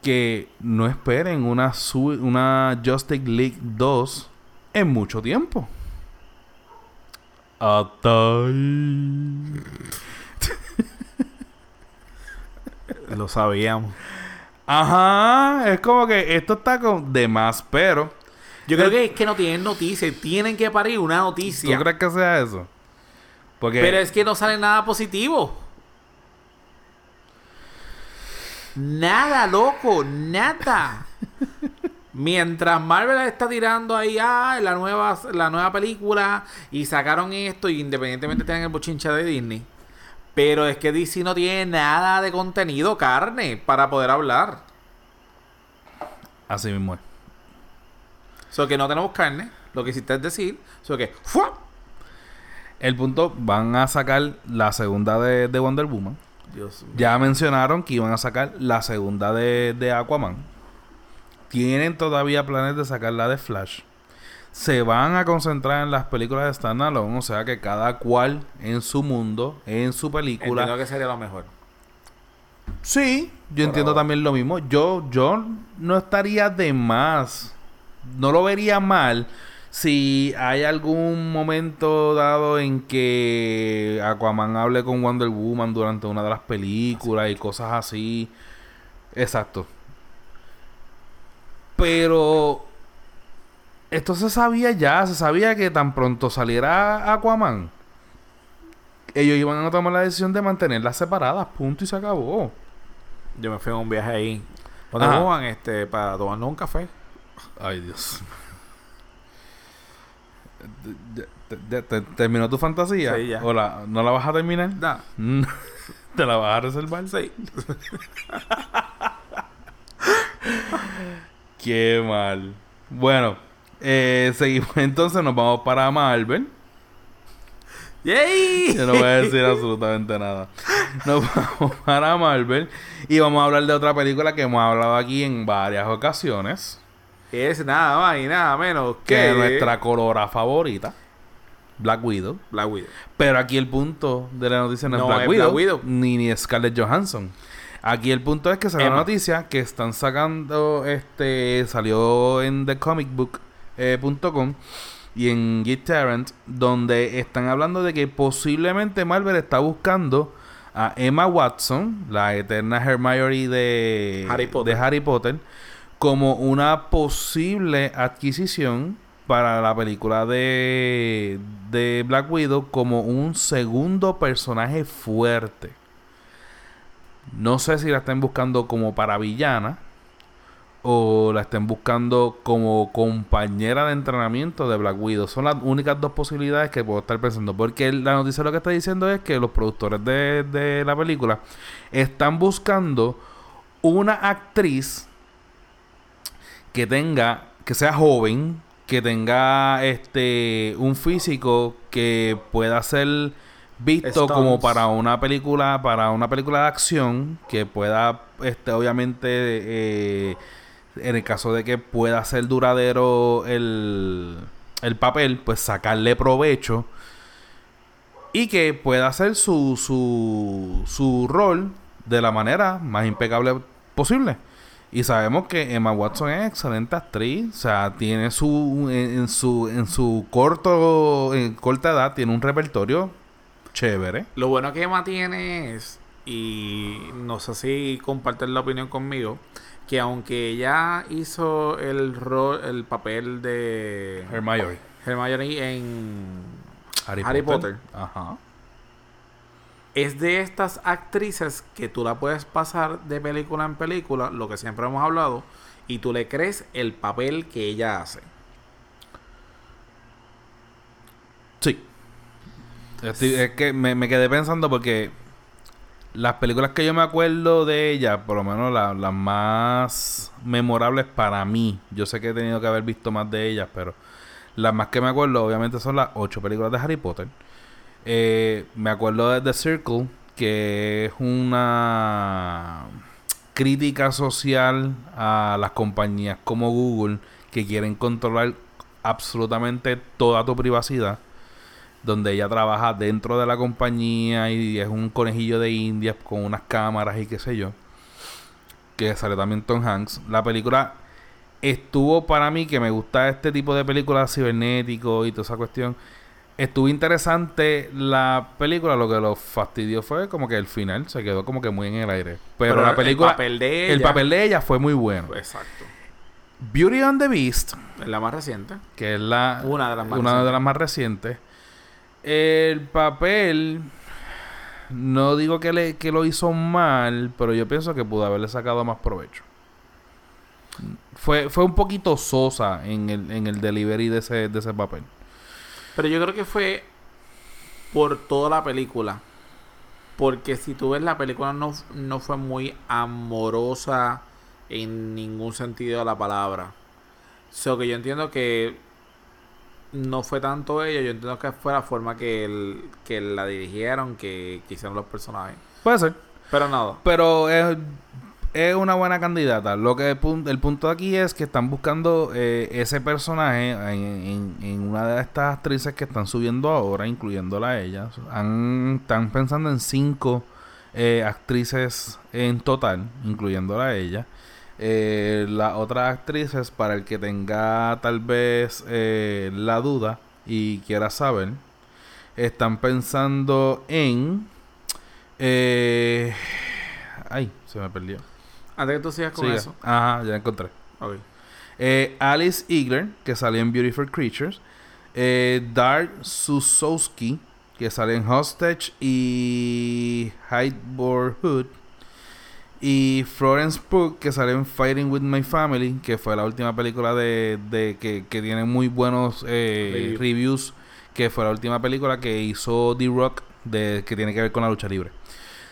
que no esperen una, una Justice League 2 en mucho tiempo. Hasta ahí. Lo sabíamos. Ajá, es como que esto está con de más, pero Yo creo que es que no tienen noticia. Tienen que parir una ¿tú noticia. crees que sea eso? Porque Pero es que no sale nada positivo. Nada, loco, nada. Mientras Marvel está tirando ahí ah, la nueva la nueva película y sacaron esto y independientemente tengan el bochincha de Disney. Pero es que DC no tiene nada de contenido carne para poder hablar. así mismo es. So que no tenemos carne, lo que hiciste es decir, so que ¡fua! El punto, van a sacar la segunda de, de Wonder Woman. Dios mío. Ya mencionaron que iban a sacar la segunda de, de Aquaman. Tienen todavía planes de sacar la de Flash. Se van a concentrar en las películas de standalone, o sea que cada cual en su mundo, en su película. Entiendo que sería lo mejor. Sí, yo Por entiendo ahora. también lo mismo. Yo, yo no estaría de más. No lo vería mal si hay algún momento dado en que Aquaman hable con Wonder Woman durante una de las películas y cosas así. Exacto. Pero esto se sabía ya, se sabía que tan pronto saliera Aquaman, ellos iban a tomar la decisión de mantenerlas separadas, punto y se acabó. Yo me fui a un viaje ahí. Donde Ajá. Juan, este, para tomarnos un café. Ay, Dios. Te- ¿Terminó tu fantasía? Sí, ya. ¿O la- no la vas a terminar? Nah. ¿Te la vas a reservar? Sí. Qué mal. Bueno, eh, seguimos entonces, nos vamos para Marvel. ¡Yay! Yo no voy a decir absolutamente nada. Nos vamos para Marvel y vamos a hablar de otra película que hemos hablado aquí en varias ocasiones. Es nada más y nada menos Que que es nuestra colora favorita, Black Widow. Black Widow. Pero aquí el punto de la noticia no, No es Black es Widow, Black Widow. Ni, ni Scarlett Johansson. Aquí el punto es que salió la noticia que están sacando, este, salió en thecomicbook.com y en Geek Tarrant, donde están hablando de que posiblemente Marvel está buscando a Emma Watson, la eterna Hermione de Harry Potter. de Harry Potter, como una posible adquisición para la película de, de Black Widow como un segundo personaje fuerte. No sé si la estén buscando como para villana o la estén buscando como compañera de entrenamiento de Black Widow. Son las únicas dos posibilidades que puedo estar pensando. Porque la noticia lo que está diciendo es que los productores de, de la película están buscando una actriz que tenga, que sea joven, que tenga este un físico que pueda ser visto Stones. como para una película, para una película de acción, que pueda, este, obviamente, eh, en el caso de que pueda ser duradero el, el papel, pues sacarle provecho y que pueda hacer su, su, su rol de la manera más impecable posible. Y sabemos que Emma Watson es excelente actriz, o sea, tiene su en, en su en su corto en corta edad tiene un repertorio chévere. Lo bueno que Emma tiene es y no sé si comparten la opinión conmigo, que aunque ella hizo el rol, el papel de Hermione. Hermione en Harry, Harry Potter. Potter. Ajá. es de estas actrices que tú la puedes pasar de película en película, lo que siempre hemos hablado, y tú le crees el papel que ella hace. Sí. Es que me, quedé pensando porque las películas que yo me acuerdo de ella, por lo menos la- las más memorables para mí, yo sé que he tenido que haber visto más de ellas, pero las más que me acuerdo obviamente son las ocho películas de Harry Potter. Eh, me acuerdo de The Circle, que es una crítica social a las compañías como Google que quieren controlar absolutamente toda tu privacidad donde ella trabaja dentro de la compañía y es un conejillo de indias con unas cámaras y qué sé yo. Que sale también Tom Hanks. La película estuvo para mí, que me gusta este tipo de películas cibernéticos y toda esa cuestión. Estuvo interesante la película, lo que lo fastidió fue como que el final se quedó como que muy en el aire. Pero, la película, el papel de ella, el papel de ella fue muy bueno. exacto, Beauty and the Beast, es la más reciente. que es la Una de las más una recientes. de las más recientes. El papel, no digo que, le, que lo hizo mal, pero yo pienso que pudo haberle sacado más provecho. Fue, fue un poquito sosa en el, en el delivery de ese, de ese papel. Pero yo creo que fue por toda la película. Porque si tú ves la película no, no fue muy amorosa en ningún sentido de la palabra. So que yo entiendo que no fue tanto ella, yo entiendo que fue la forma que, el- que la dirigieron, que, que hicieron los personajes. Puede ser. Pero nada. Pero es, es una buena candidata. Lo que el, pun- el punto aquí es que están buscando eh, ese personaje en, en- en una de estas actrices que están subiendo ahora, incluyéndola a ella. Han- están pensando en cinco eh, actrices en total, incluyéndola a ella. Eh, las otras actrices, para el que tenga tal vez eh, la duda y quiera saber, están pensando en... Eh, ay, se me perdió. Antes que tú sigas con Siga. eso. Ajá, ya encontré. Eh, Alice Eagler, que salió en Beautiful Creatures. Eh, Susowski, que sale en Hostage y Hightboard Hood. Y Florence Pugh, que sale en Fighting with My Family, que fue la última película de, de que, que tiene muy buenos eh, Review. reviews, que fue la última película que hizo The Rock, de, que tiene que ver con la lucha libre.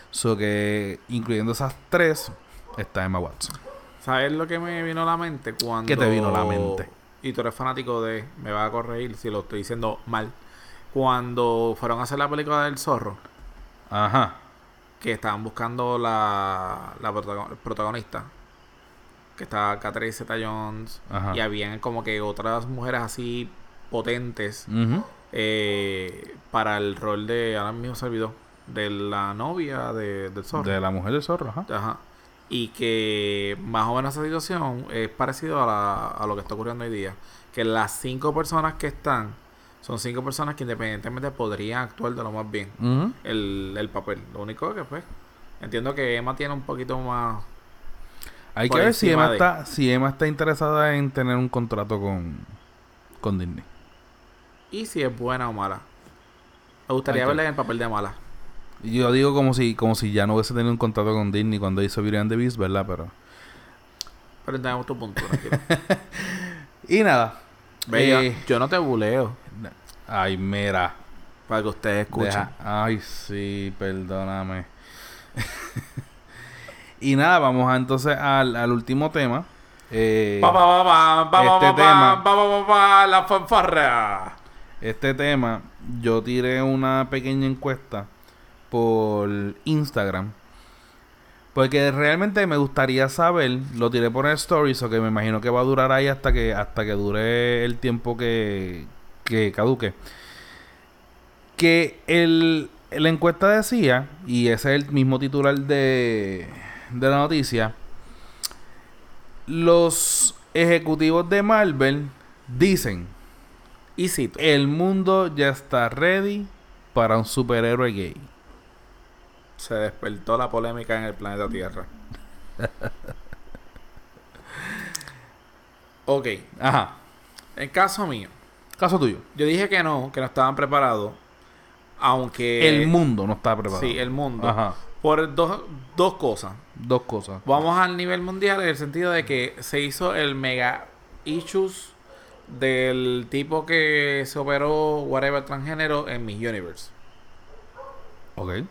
So que, incluyendo esas tres, está Emma Watson. ¿Sabes lo que me vino a la mente cuando... ¿Qué te vino a la mente? Y tú eres fanático de... Me va a corregir si lo estoy diciendo mal. Cuando fueron a hacer la película del zorro, Ajá. Que estaban buscando la, la protago- protagonista, que estaba Catherine Zeta-Jones, Ajá. y habían como que otras mujeres así potentes eh, para el rol de... Ahora mismo se olvidó. De la novia de, del zorro. De la mujer del zorro, ajá. Ajá. Y que más o menos esa situación es parecido a, la- a lo que está ocurriendo hoy día. Que las cinco personas que están son cinco personas que independientemente podrían actuar de lo más bien el, el papel. Lo único que pues entiendo que Emma tiene un poquito más... Hay que ver si Emma, de- está, si Emma está interesada en tener un contrato con, con Disney. Y si es buena o mala. Me gustaría verla en el papel de mala. Yo digo como si, como si ya no hubiese tenido un contrato con Disney cuando hizo Beauty and the Beast, ¿verdad? Pero... Pero entendemos tu punto. Y nada. Yo- Eh, yo no te buleo Ay, mira. para que ustedes escuchen. Deja- Ay, sí, perdóname. y nada, vamos a, entonces al, al último tema. Eh, pa, pa, pa, este tema- la fanfarra. Este tema, yo tiré una pequeña encuesta por Instagram. Porque realmente me gustaría saber, lo tiré por el stories, o que me imagino que va a durar ahí hasta que, hasta que dure el tiempo que, que caduque. Que el, la encuesta decía, y ese es el mismo titular de, de la noticia, los ejecutivos de Marvel dicen Y cito. el mundo ya está ready para un superhéroe gay. se despertó la polémica en el planeta Tierra. ok. Ajá. En caso mío, Caso tuyo. yo dije que no, que no estaban preparados. Aunque. el mundo no está preparado. Sí, el mundo. Ajá. Por dos, dos cosas. Dos cosas. Vamos al nivel mundial en el sentido de que se hizo el mega issues del tipo que se operó whatever transgénero en Miss Universe. Ok.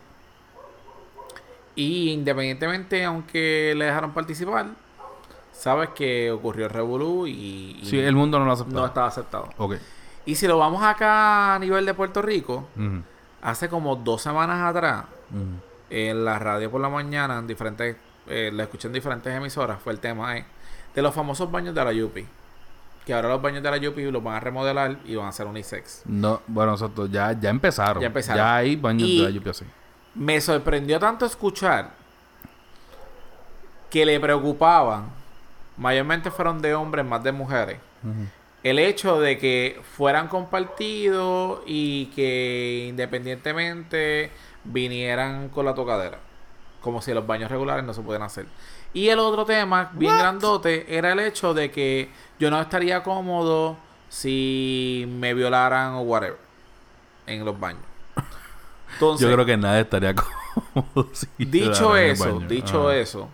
Y independientemente, aunque le dejaron participar, sabes que ocurrió el Revolú y, y Sí, el mundo no lo acepta. no estaba aceptado. Ok. Y si lo vamos acá a nivel de Puerto Rico, hace como dos semanas atrás, en la radio por la mañana, en diferentes, eh, la escuché en diferentes emisoras, fue el tema eh, de los famosos baños de la Yupi. Que ahora los baños de la Yupi los van a remodelar y van a hacer unisex. No, bueno, nosotros ya, ya empezaron. Ya empezaron. Ya hay baños Y- de la lluvia así. Me sorprendió tanto escuchar que le preocupaban, mayormente fueron de hombres, más de mujeres, el hecho de que fueran compartidos y que independientemente vinieran con la tocadera. Como si los baños regulares no se pueden hacer. Y el otro tema, bien grandote, era el hecho de que yo no estaría cómodo si me violaran o whatever en los baños. Entonces, Yo creo que nadie estaría cómodo. si Dicho quedaran en el eso, baño. dicho Ajá. eso,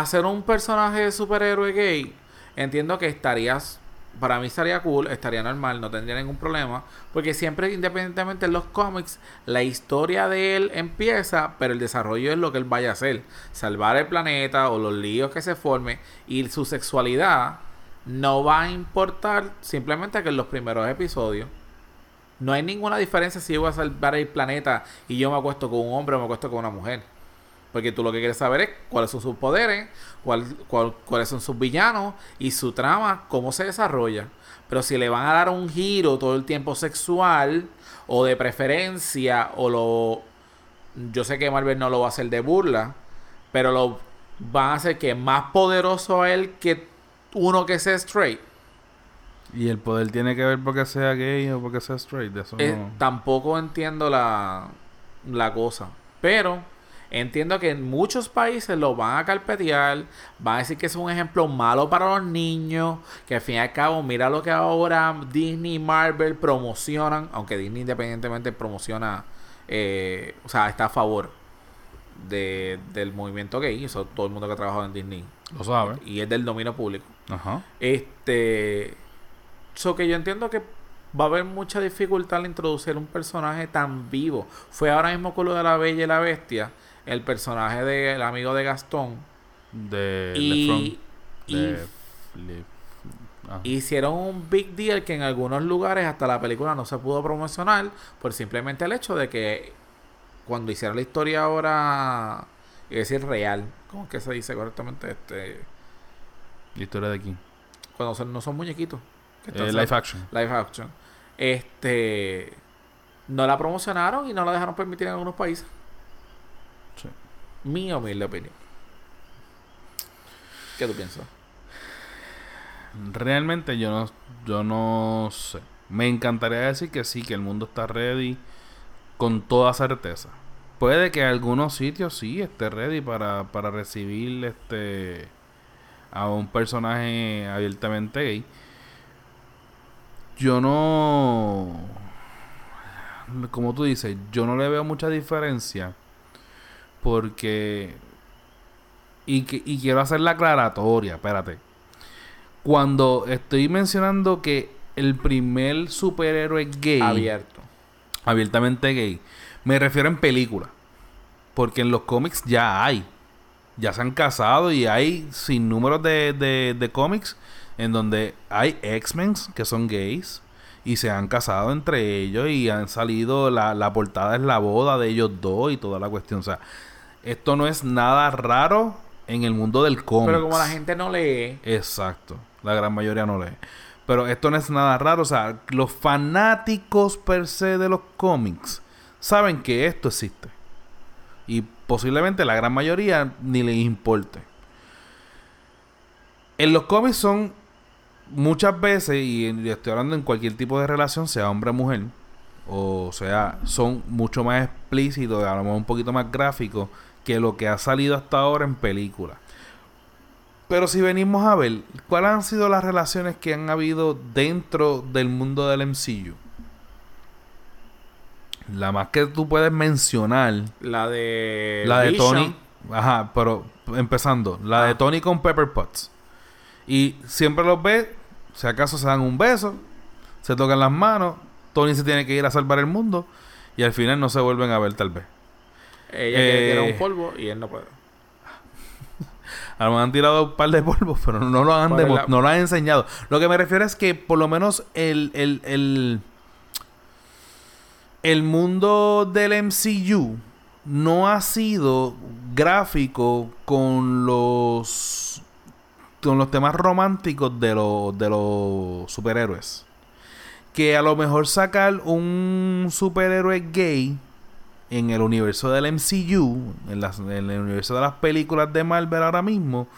hacer un personaje de superhéroe gay, entiendo que estarías, para mí estaría cool, estaría normal, no tendría ningún problema, porque siempre, independientemente en los cómics, la historia de él empieza, pero el desarrollo es lo que él vaya a hacer, salvar el planeta o los líos que se formen, y su sexualidad no va a importar simplemente que en los primeros episodios. No hay ninguna diferencia si yo voy a salvar el planeta y yo me acuesto con un hombre o me acuesto con una mujer. Porque tú lo que quieres saber es cuáles son sus poderes, cuál- cuál- cuáles son sus villanos y su trama, cómo se desarrolla. Pero si le van a dar un giro todo el tiempo sexual o de preferencia o lo... Yo sé que Marvel no lo va a hacer de burla, pero lo van a hacer que más poderoso a él que uno que sea straight. Y el poder tiene que ver porque sea gay o porque sea straight. De eso Eh, no. tampoco entiendo la, la cosa. Pero entiendo que en muchos países lo van a carpetear. Van a decir que es un ejemplo malo para los niños. Que al fin y al cabo, mira lo que ahora Disney y Marvel promocionan. Aunque Disney independientemente promociona. eh, o sea, está a favor de, del movimiento gay. Eso todo el mundo que ha trabajado en Disney. Lo sabe. Y es del dominio público. Ajá. Este. So que yo entiendo que va a haber mucha dificultad al introducir un personaje tan vivo. Fue ahora mismo con lo de la Bella y la Bestia. El personaje del amigo de Gastón. De. y. de y de. Ajá. hicieron un big deal que en algunos lugares hasta la película no se pudo promocionar. Por simplemente el hecho de que. Cuando hicieron la historia ahora. Es decir, real. ¿Cómo es que se dice correctamente? Este. La historia de aquí. Cuando son- no son muñequitos. Eh, live action. live action. Este no la promocionaron y no la dejaron permitir en algunos países. Sí. Mi humilde opinión. ¿Qué tú piensas? Realmente yo no, yo no sé. Me encantaría decir que sí, que el mundo está ready con toda certeza. Puede que algunos sitios sí esté ready para, para recibir este a un personaje abiertamente gay. Yo no como tú dices, yo no le veo mucha diferencia porque y, que, y quiero hacer la aclaratoria, espérate cuando estoy mencionando que el primer superhéroe gay, Abierto. abiertamente gay, me refiero en película. Porque en los cómics ya hay. Ya se han casado y hay sin números de, de, de cómics en donde hay X-Men que son gays y se han casado entre ellos y han salido, la, la portada es la boda de ellos dos y toda la cuestión. O sea, esto no es nada raro en el mundo del cómic. Pero como la gente no lee, Exacto. La gran mayoría no lee. Pero esto no es nada raro. O sea, los fanáticos per se de los cómics saben que esto existe. Y posiblemente la gran mayoría ni les importe. En los cómics son muchas veces, y estoy hablando en cualquier tipo de relación, sea hombre o mujer, O sea, son mucho más explícitos, a lo mejor un poquito más gráficos que lo que ha salido hasta ahora en películas. Pero si venimos a ver, ¿cuáles han sido las relaciones que han habido dentro del mundo del MCU? La más que tú puedes mencionar. La de. La de Vision. Tony. Ajá, pero empezando. La de Ah. Tony con Pepper Potts. Y siempre los ves. Si acaso se dan un beso. Se tocan las manos. Tony se tiene que ir a salvar el mundo. Y al final no se vuelven a ver, tal vez. Ella quiere tirar Eh, un polvo y él no puede. A lo mejor han tirado un par de polvos, pero no lo han, demo- no lo han enseñado. Lo que me refiero es que por lo menos el, el, el, el mundo del MCU no ha sido gráfico con los con los temas románticos de los de los superhéroes. Que a lo mejor sacar un superhéroe gay en el universo del MCU, en, las- en el universo de las películas de Marvel ahora mismo,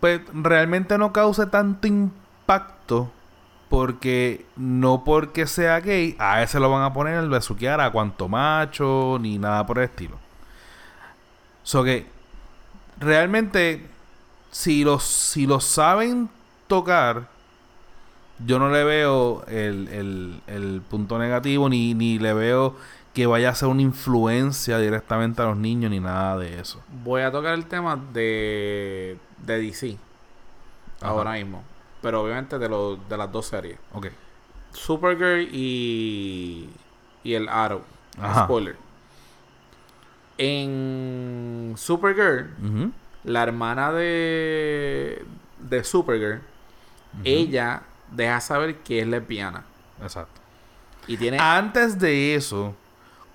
pues realmente no cause tanto impacto porque no porque sea gay, a ese lo van a poner el besuquear a cuanto macho ni nada por el estilo. So que realmente si los si los saben tocar yo no le veo el, el- el punto negativo ni, ni le veo que vaya a ser una influencia directamente a los niños ni nada de eso. Voy a tocar el tema de, de DC. Ajá. Ahora mismo. Pero obviamente de, los de las dos series. Ok. Supergirl y, y el Arrow. Ajá. Spoiler. En Supergirl, la hermana de, de Supergirl, ella deja saber que es lesbiana. Exacto. Y tiene... Antes de eso,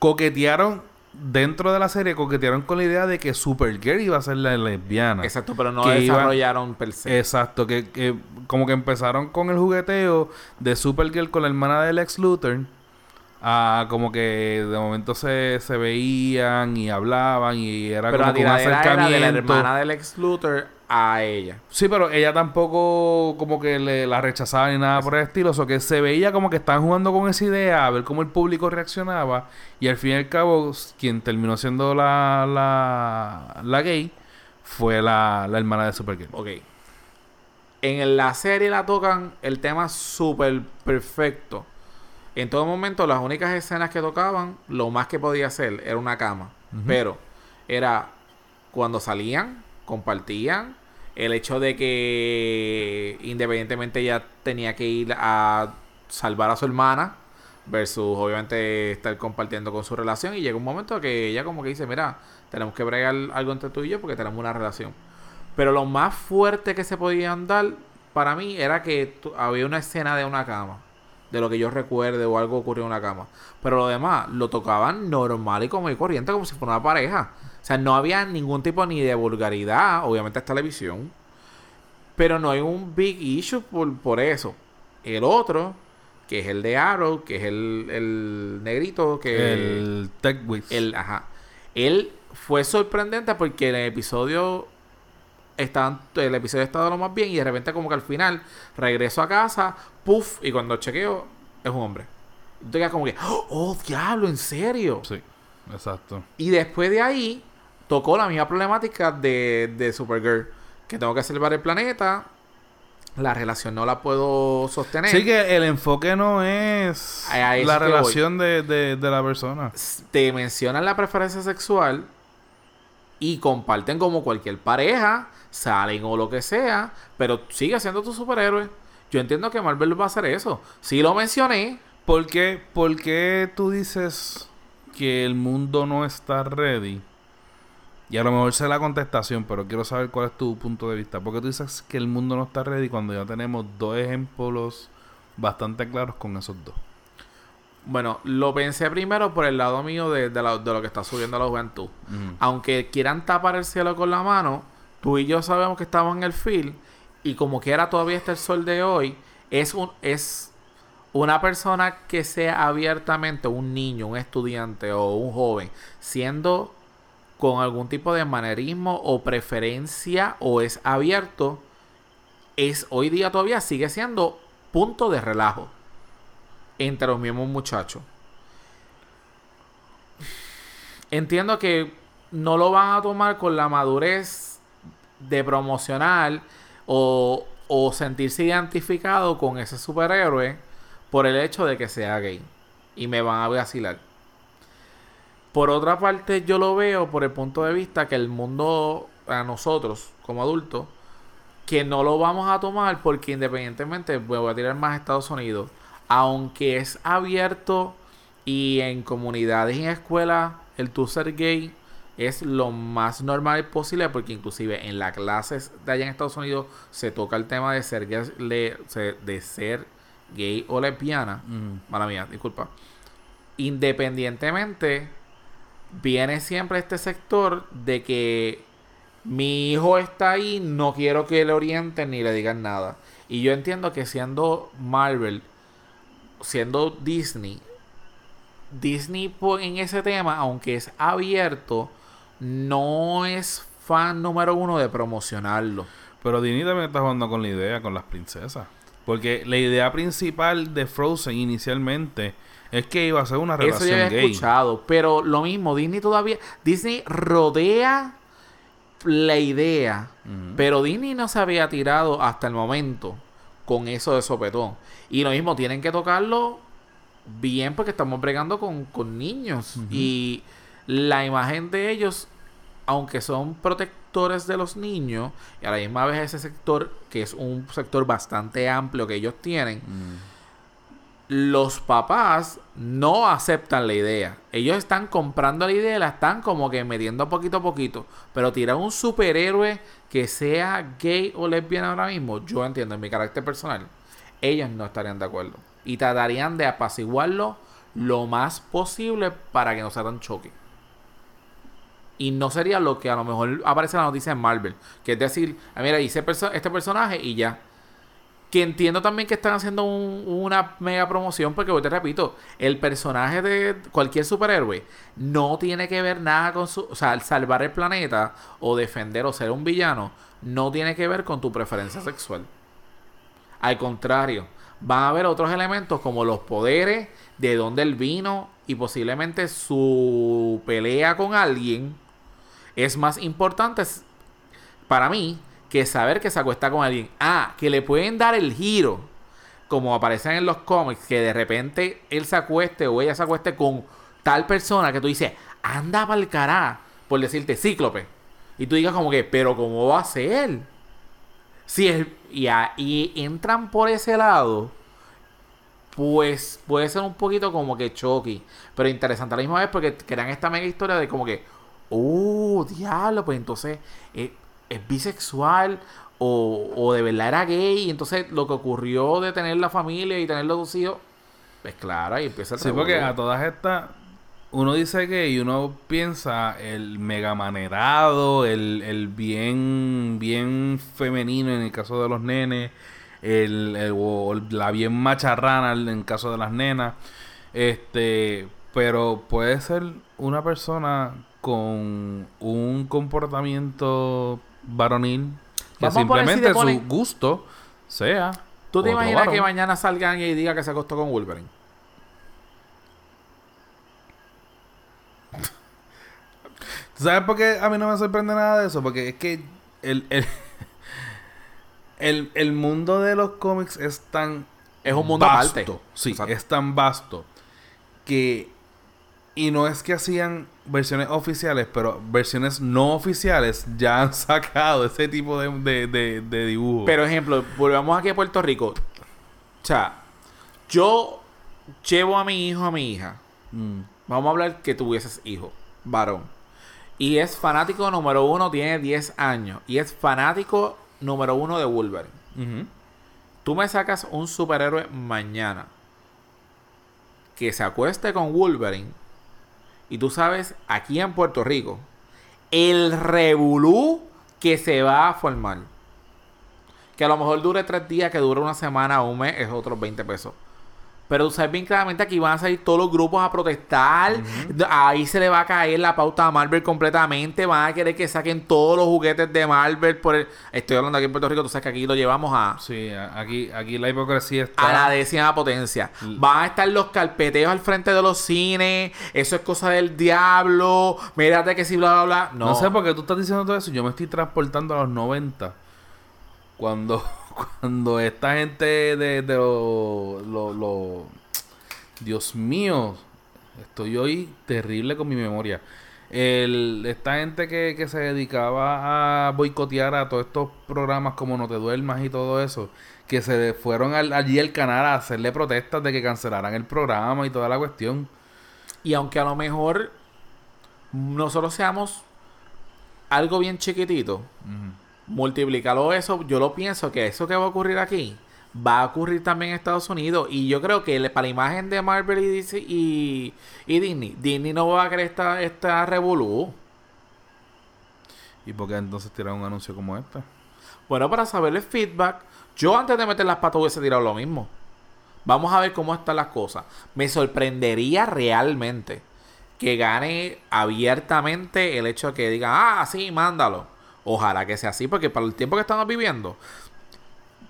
coquetearon, dentro de la serie, coquetearon con la idea de que Supergirl iba a ser la lesbiana. exacto, pero no que iba- desarrollaron per se. Exacto, que, que como que empezaron con el jugueteo de Supergirl con la hermana del ex Luthor. Ah, como que de momento se, se veían y hablaban y era pero la como que un tiradera era de la acercamiento. hermana del ex Luthor a ella. Sí, pero ella tampoco como que le, la rechazaba ni nada por el estilo. O sea, que se veía como que estaban jugando con esa idea, a ver cómo el público reaccionaba. Y al fin y al cabo, quien terminó siendo la, la, la gay fue la, la hermana de Supergirl. Ok. En la serie la tocan el tema súper perfecto. En todo momento, las únicas escenas que tocaban, lo más que podía hacer era una cama. Pero era cuando salían, compartían. El hecho de que independientemente ella tenía que ir a salvar a su hermana. Versus obviamente estar compartiendo con su relación. Y llega un momento que ella como que dice, mira, tenemos que bregar algo entre tú y yo porque tenemos una relación. Pero lo más fuerte que se podían dar para mí era que había una escena de una cama. De lo que yo recuerde o algo ocurrió en una cama. Pero lo demás lo tocaban normal y como y corriente, como si fuera una pareja. O sea, no había ningún tipo ni de vulgaridad. Obviamente es televisión. Pero no hay un big issue por, por eso. El otro, que es el de Arrow, que es el, el negrito, que El Tech Wiz. él, ajá. Él fue sorprendente porque el episodio estaban, el episodio estaba lo más bien y de repente como que al final regreso a casa, puff, y cuando chequeo es un hombre. Quedas como que, oh, diablo, en serio. Sí, exacto. Y después de ahí tocó la misma problemática de, de Supergirl, que tengo que salvar el planeta, la relación no la puedo sostener. Sí que el enfoque no es la relación de, de, de la persona. te mencionan la preferencia sexual y comparten como cualquier pareja, salen o lo que sea, pero sigue siendo tu superhéroe. Yo entiendo que Marvel va a hacer eso. Sí lo mencioné. ¿Por qué, por qué tú dices que el mundo no está ready? Y a lo mejor sé la contestación, pero quiero saber cuál es tu punto de vista. ¿Por qué tú dices que el mundo no está ready cuando ya tenemos dos ejemplos bastante claros con esos dos? Bueno, lo pensé primero por el lado mío de, de la- de lo que está subiendo la juventud. Aunque quieran tapar el cielo con la mano, tú y yo sabemos que estamos en el field y como quiera todavía está el sol de hoy, es un es una persona que sea abiertamente un niño, un estudiante o un joven, siendo con algún tipo de manerismo o preferencia o es abierto, es hoy día todavía sigue siendo punto de relajo. entre los mismos muchachos. Entiendo que no lo van a tomar con la madurez de promocional o, o sentirse identificado con ese superhéroe por el hecho de que sea gay. Y me van a vacilar. Por otra parte, yo lo veo por el punto de vista que el mundo, a nosotros como adultos, que no lo vamos a tomar porque independientemente, voy a tirar más a Estados Unidos, aunque es abierto y en comunidades y en escuelas, el tú ser gay es lo más normal posible porque inclusive en las clases de allá en Estados Unidos se toca el tema de ser gay, de ser gay o lesbiana. Mala mía, disculpa. Independientemente, viene siempre este sector de que mi hijo está ahí, no quiero que le orienten ni le digan nada. Y yo entiendo que siendo Marvel, siendo Disney, Disney en ese tema, aunque es abierto, no es fan número uno de promocionarlo. Pero Disney también está jugando con la idea, con las princesas. Porque la idea principal de Frozen inicialmente es que iba a ser una relación Eso ya he escuchado, pero lo mismo, Disney todavía... Disney rodea la idea, pero Disney no se había tirado hasta el momento con eso de sopetón. Y lo mismo, tienen que tocarlo bien porque estamos bregando con, niños. Y la imagen de ellos, aunque son protectores de los niños, y a la misma vez ese sector, que es un sector bastante amplio que ellos tienen. Los papás no aceptan la idea. Ellos están comprando la idea la están como que metiendo poquito a poquito. Pero tirar un superhéroe que sea gay o lesbiana ahora mismo, yo entiendo en mi carácter personal, ellos no estarían de acuerdo. Y tratarían de apaciguarlo lo más posible para que no sea tan choque. Y no sería lo que a lo mejor aparece en la noticia en Marvel. Que es decir, ah, mira, hice este personaje y ya. Que entiendo también que están haciendo una mega promoción. Porque, te repito, el personaje de cualquier superhéroe no tiene que ver nada con su. O sea, salvar el planeta o defender o ser un villano no tiene que ver con tu preferencia sexual. Al contrario, van a haber otros elementos como los poderes, de dónde él vino y posiblemente su pelea con alguien es más importante para mí que saber que se acuesta con alguien. Ah, que le pueden dar el giro, como aparecen en los cómics, que de repente él se acueste o ella se acueste con tal persona que tú dices, anda para el cará, por decirte cíclope. Y tú digas como que, pero ¿cómo va a ser? Si es, y, y entran por ese lado, pues puede ser un poquito como que choky. Pero interesante a la misma vez porque crean esta mega historia de como que, oh, diablo, pues entonces eh, es bisexual o, o, de verdad era gay. Y entonces lo que ocurrió de tener la familia y tener los dos hijos, pues claro, ahí empieza el Sí, porque a todas estas, uno dice gay y uno piensa el mega manerado, el, el bien, bien femenino en el caso de los nenes, el, el o la bien macharrana en el caso de las nenas. Este, pero puede ser una persona con un comportamiento varonil que simplemente su gusto sea. ¿Tú te imaginas que mañana salgan y diga que se acostó con Wolverine? ¿Sabes por qué a mí no me sorprende nada de eso? Porque es que el, el, el, mundo de los cómics es tan. Es un mundo vasto. Sí, es tan vasto que. Y no es que hacían versiones oficiales, pero versiones no oficiales ya han sacado ese tipo de, de, de, dibujo. Pero ejemplo, volvamos aquí a Puerto Rico. O sea, yo llevo a mi hijo a mi hija. Mm. Vamos a hablar que tuvieses hijo, varón. Y es fanático número uno, tiene 10 años. Y es fanático número uno de Wolverine. Tú me sacas un superhéroe mañana que se acueste con Wolverine y tú sabes, aquí en Puerto Rico, el revolú que se va a formar. Que a lo mejor dure tres días, que dure una semana o un mes, es otros 20 pesos. Pero sabes bien claramente aquí van a salir todos los grupos a protestar. Ahí se le va a caer la pauta a Marvel completamente. Van a querer que saquen todos los juguetes de Marvel. Por el... Estoy hablando aquí en Puerto Rico. Tú sabes que aquí lo llevamos a, Sí, aquí, aquí la hipocresía está. a la décima potencia. Van a estar los carpeteos al frente de los cines. Eso es cosa del diablo. Mírate que si bla, bla, bla. No, No. sé por qué tú estás diciendo todo eso. Yo me estoy transportando a los 90. Cuando, cuando esta gente de, de lo, lo- lo- Dios mío. Estoy hoy terrible con mi memoria. El, esta gente que, que se dedicaba a boicotear a todos estos programas como No Te Duermas y todo eso, que se fueron al- allí al canal a hacerle protestas de que cancelaran el programa y toda la cuestión. Y aunque a lo mejor nosotros seamos algo bien chiquitito, multiplícalo eso, yo lo pienso que eso que va a ocurrir aquí va a ocurrir también en Estados Unidos. Y yo creo que para la imagen de Marvel y, DC y, y Disney, Disney no va a creer esta, esta revolú. ¿Y por qué entonces tirar un anuncio como este? Bueno, para saber el feedback, yo antes de meter las patas hubiese tirado lo mismo. Vamos a ver cómo están las cosas. Me sorprendería realmente que gane abiertamente el hecho de que digan, ah, sí, mándalo. Ojalá que sea así, porque para el tiempo que estamos viviendo,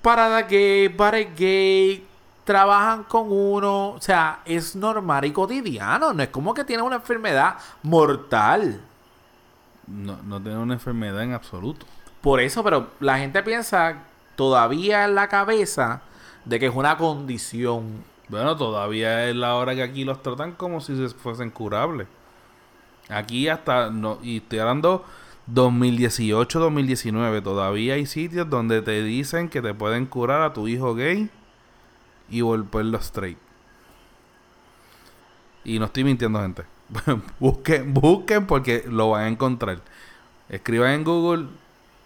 para gay, para gay, trabajan con uno, o sea, es normal y cotidiano, no es como que tiene una enfermedad mortal. No, no tiene una enfermedad en absoluto. Por eso, pero la gente piensa todavía en la cabeza de que es una condición. Bueno, todavía es la hora que aquí los tratan como si se fuesen curables. Aquí hasta, no, y estoy hablando 2018, 2019, todavía hay sitios donde te dicen que te pueden curar a tu hijo gay y volverlo straight. Y no estoy mintiendo, gente. busquen, busquen porque lo van a encontrar. Escriban en Google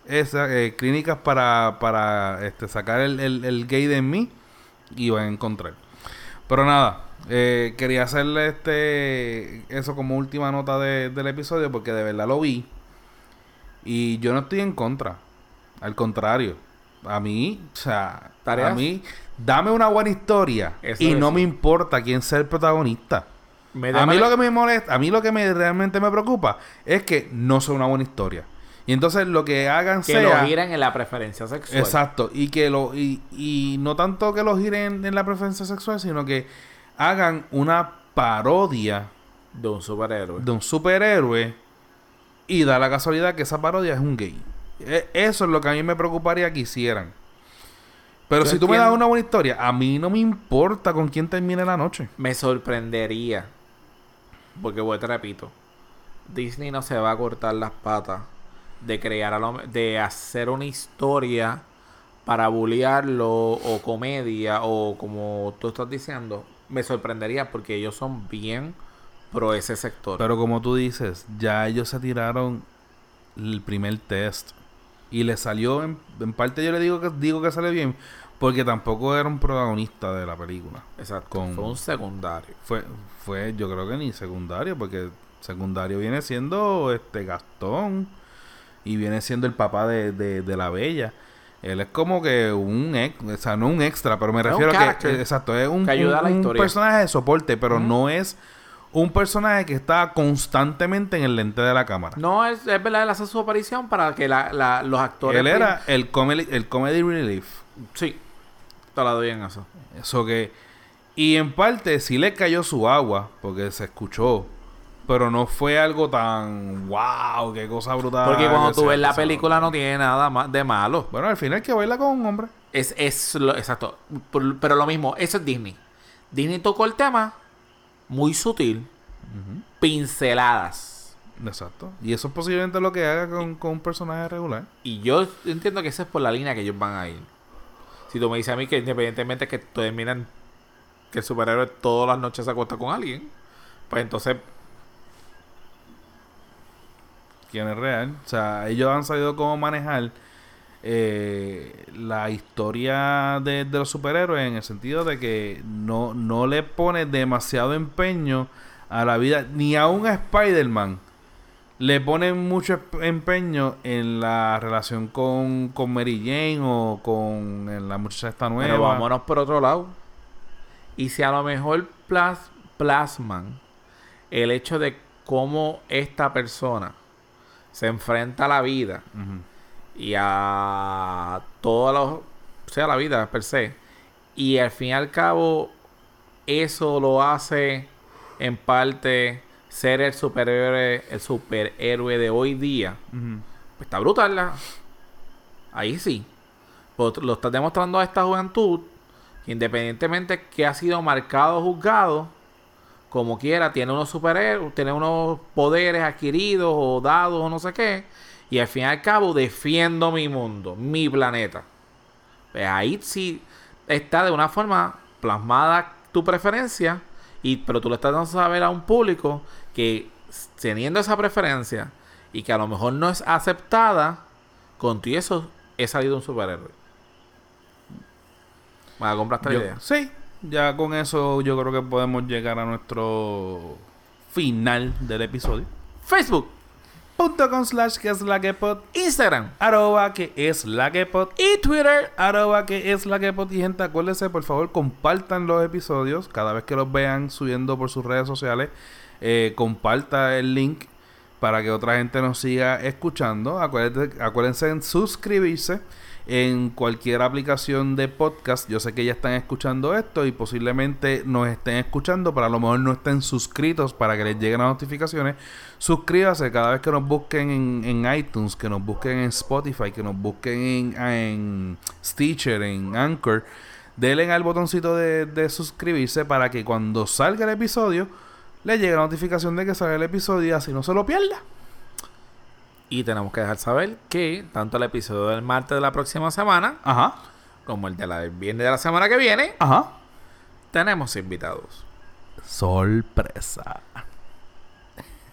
esas eh, clínicas para, para este, sacar el, el, el gay de mí y van a encontrar. Pero nada, eh, quería hacerle este eso como última nota de- del episodio porque de verdad lo vi. Y yo no estoy en contra. Al contrario. A mí, o sea, ¿Tareas? a mí, dame una buena historia. Eso y no me importa quién sea el protagonista. Me A mí lo que me molesta, a mí lo que me realmente me preocupa es que no sea una buena historia. Y entonces lo que hagan que sea lo giren en la preferencia sexual. Exacto, y que lo y, y no tanto que lo giren en la preferencia sexual, sino que hagan una parodia De un superhéroe. de un superhéroe y da la casualidad que esa parodia es un gay. E- Eso es lo que a mí me preocuparía que hicieran. Pero Yo si tú me das una buena historia, a mí no me importa con quién termine la noche. Me sorprendería. Porque voy te repito. Disney no se va a cortar las patas de crear a lo- de hacer una historia para bullearlo o comedia o como tú estás diciendo. Me sorprendería porque ellos son bien pro ese sector. Pero como tú dices, ya ellos se tiraron el primer test y le salió en, en parte yo le digo que digo que sale bien porque tampoco era un protagonista de la película. Exacto. con- Fue un secundario. Fue fue yo creo que ni secundario porque secundario viene siendo este Gastón y viene siendo el papá de, de, de la bella. Él es como que un ex, o sea, no un extra, pero me refiero a que exacto, es un, que ayuda a la un personaje de soporte, pero no es un personaje que está constantemente en el lente de la cámara. No, es, es verdad, él hace su aparición para que la, la- los actores... Él era el comedy, el comedy relief. Sí. Te la doy en eso. Eso que. Y en parte sí le cayó su agua, porque se escuchó. Pero no fue algo tan. ¡Wow! ¡Qué cosa brutal! Porque cuando tú ves la película no tiene nada ma- de malo. Bueno, al final que baila con un hombre. Es, es lo, exacto. Pero lo mismo, eso es Disney. Disney tocó el tema muy sutil, pinceladas. Exacto. Y eso es posiblemente lo que haga con, con un personaje regular. Y yo entiendo que esa es por la línea que ellos van a ir. Si tú me dices a mí que independientemente que terminan que el superhéroe todas las noches se acuesta con alguien, pues entonces Quién es real. O sea, ellos han sabido cómo manejar eh, la historia de, de los superhéroes en el sentido de que no, no le pone demasiado empeño a la vida, ni a un Spider-Man. Le ponen mucho empeño en la relación con, con Mary Jane o con en la muchacha esta nueva. Pero vámonos por otro lado. Y si a lo mejor plas- plasman el hecho de cómo esta persona se enfrenta a la vida. Y a toda la, o sea, la vida per se. Y al fin y al cabo, eso lo hace en parte ser el superhéroe, el superhéroe de hoy día. Pues está brutal. la- Ahí sí. Pues lo está demostrando a esta juventud que independientemente que ha sido marcado o juzgado, como quiera, tiene unos superhéroes, tiene unos poderes adquiridos o dados o no sé qué. Y al fin y al cabo defiendo mi mundo, mi planeta. Pues ahí sí está de una forma plasmada tu preferencia, y, pero tú le estás dando a saber a un público que teniendo esa preferencia y que a lo mejor no es aceptada, con todo eso he salido un superhéroe. ¿Me compraste la idea? sí, ya con eso yo creo que podemos llegar a nuestro final del episodio. Facebook, Punto com slash que es la que pod, Instagram arroba que es la que pod, y Twitter. arroba que es la que pod. Y gente, acuérdense, por favor, compartan los episodios cada vez que los vean subiendo por sus redes sociales. eh, comparta el link para que otra gente nos siga escuchando. Acuérdense, acuérdense en suscribirse en cualquier aplicación de podcast. Yo sé que ya están escuchando esto y posiblemente nos estén escuchando, pero a lo mejor no estén suscritos para que les lleguen las notificaciones. Suscríbase cada vez que nos busquen en, iTunes, que nos busquen en Spotify, que nos busquen en, en Stitcher, en Anchor. Denle al botoncito de, de suscribirse para que cuando salga el episodio le llegue la notificación de que sale el episodio y así no se lo pierda. Y tenemos que dejar saber que tanto el episodio del martes de la próxima semana Ajá, como el de la del viernes de la semana que viene, ajá. tenemos invitados. Sorpresa.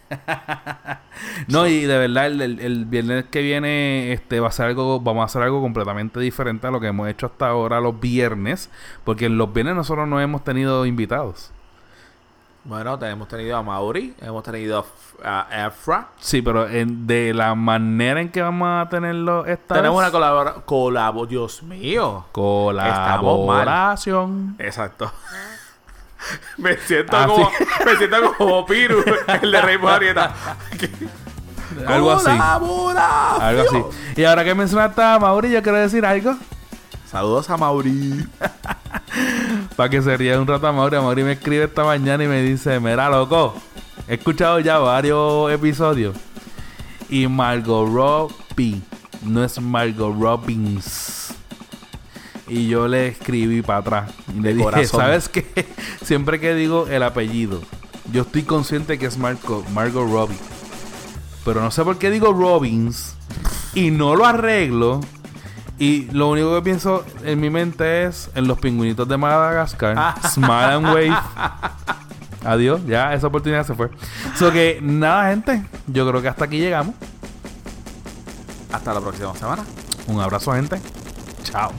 no, y de verdad, el, el- el viernes que viene este va a ser algo, vamos a hacer algo completamente diferente a lo que hemos hecho hasta ahora los viernes, porque en los viernes nosotros no hemos tenido invitados. Bueno, tenemos tenido a Mauri, hemos tenido a, Efra. Sí, pero en- de la manera en que vamos a tenerlo esta Tenemos vez, una colaboración. Colabo, Dios mío. colaboración. Exacto. me siento Ah, como me siento como Piru, el de Rey Marieta. Algo así. Algo así. Y ahora que mencionaste a Mauri, yo quiero decir algo. Saludos a Mauri. Para que se ría un rato a Mauri. A Mauri me escribe esta mañana y me dice, mira, loco, he escuchado ya varios episodios. Y Margot Robbie no es Margot Robbins. Y yo le escribí para atrás. Y le dije, corazón. ¿sabes qué? Siempre que digo el apellido, yo estoy consciente que es Margot, Margot Robbie. Pero no sé por qué digo Robbins. Y no lo arreglo. Y lo único que pienso en mi mente es en los pingüinitos de Madagascar. Smile and wave. Adiós, ya esa oportunidad se fue. So que nada, gente. Yo creo que hasta aquí llegamos. Hasta la próxima semana. Un abrazo, gente. Chao.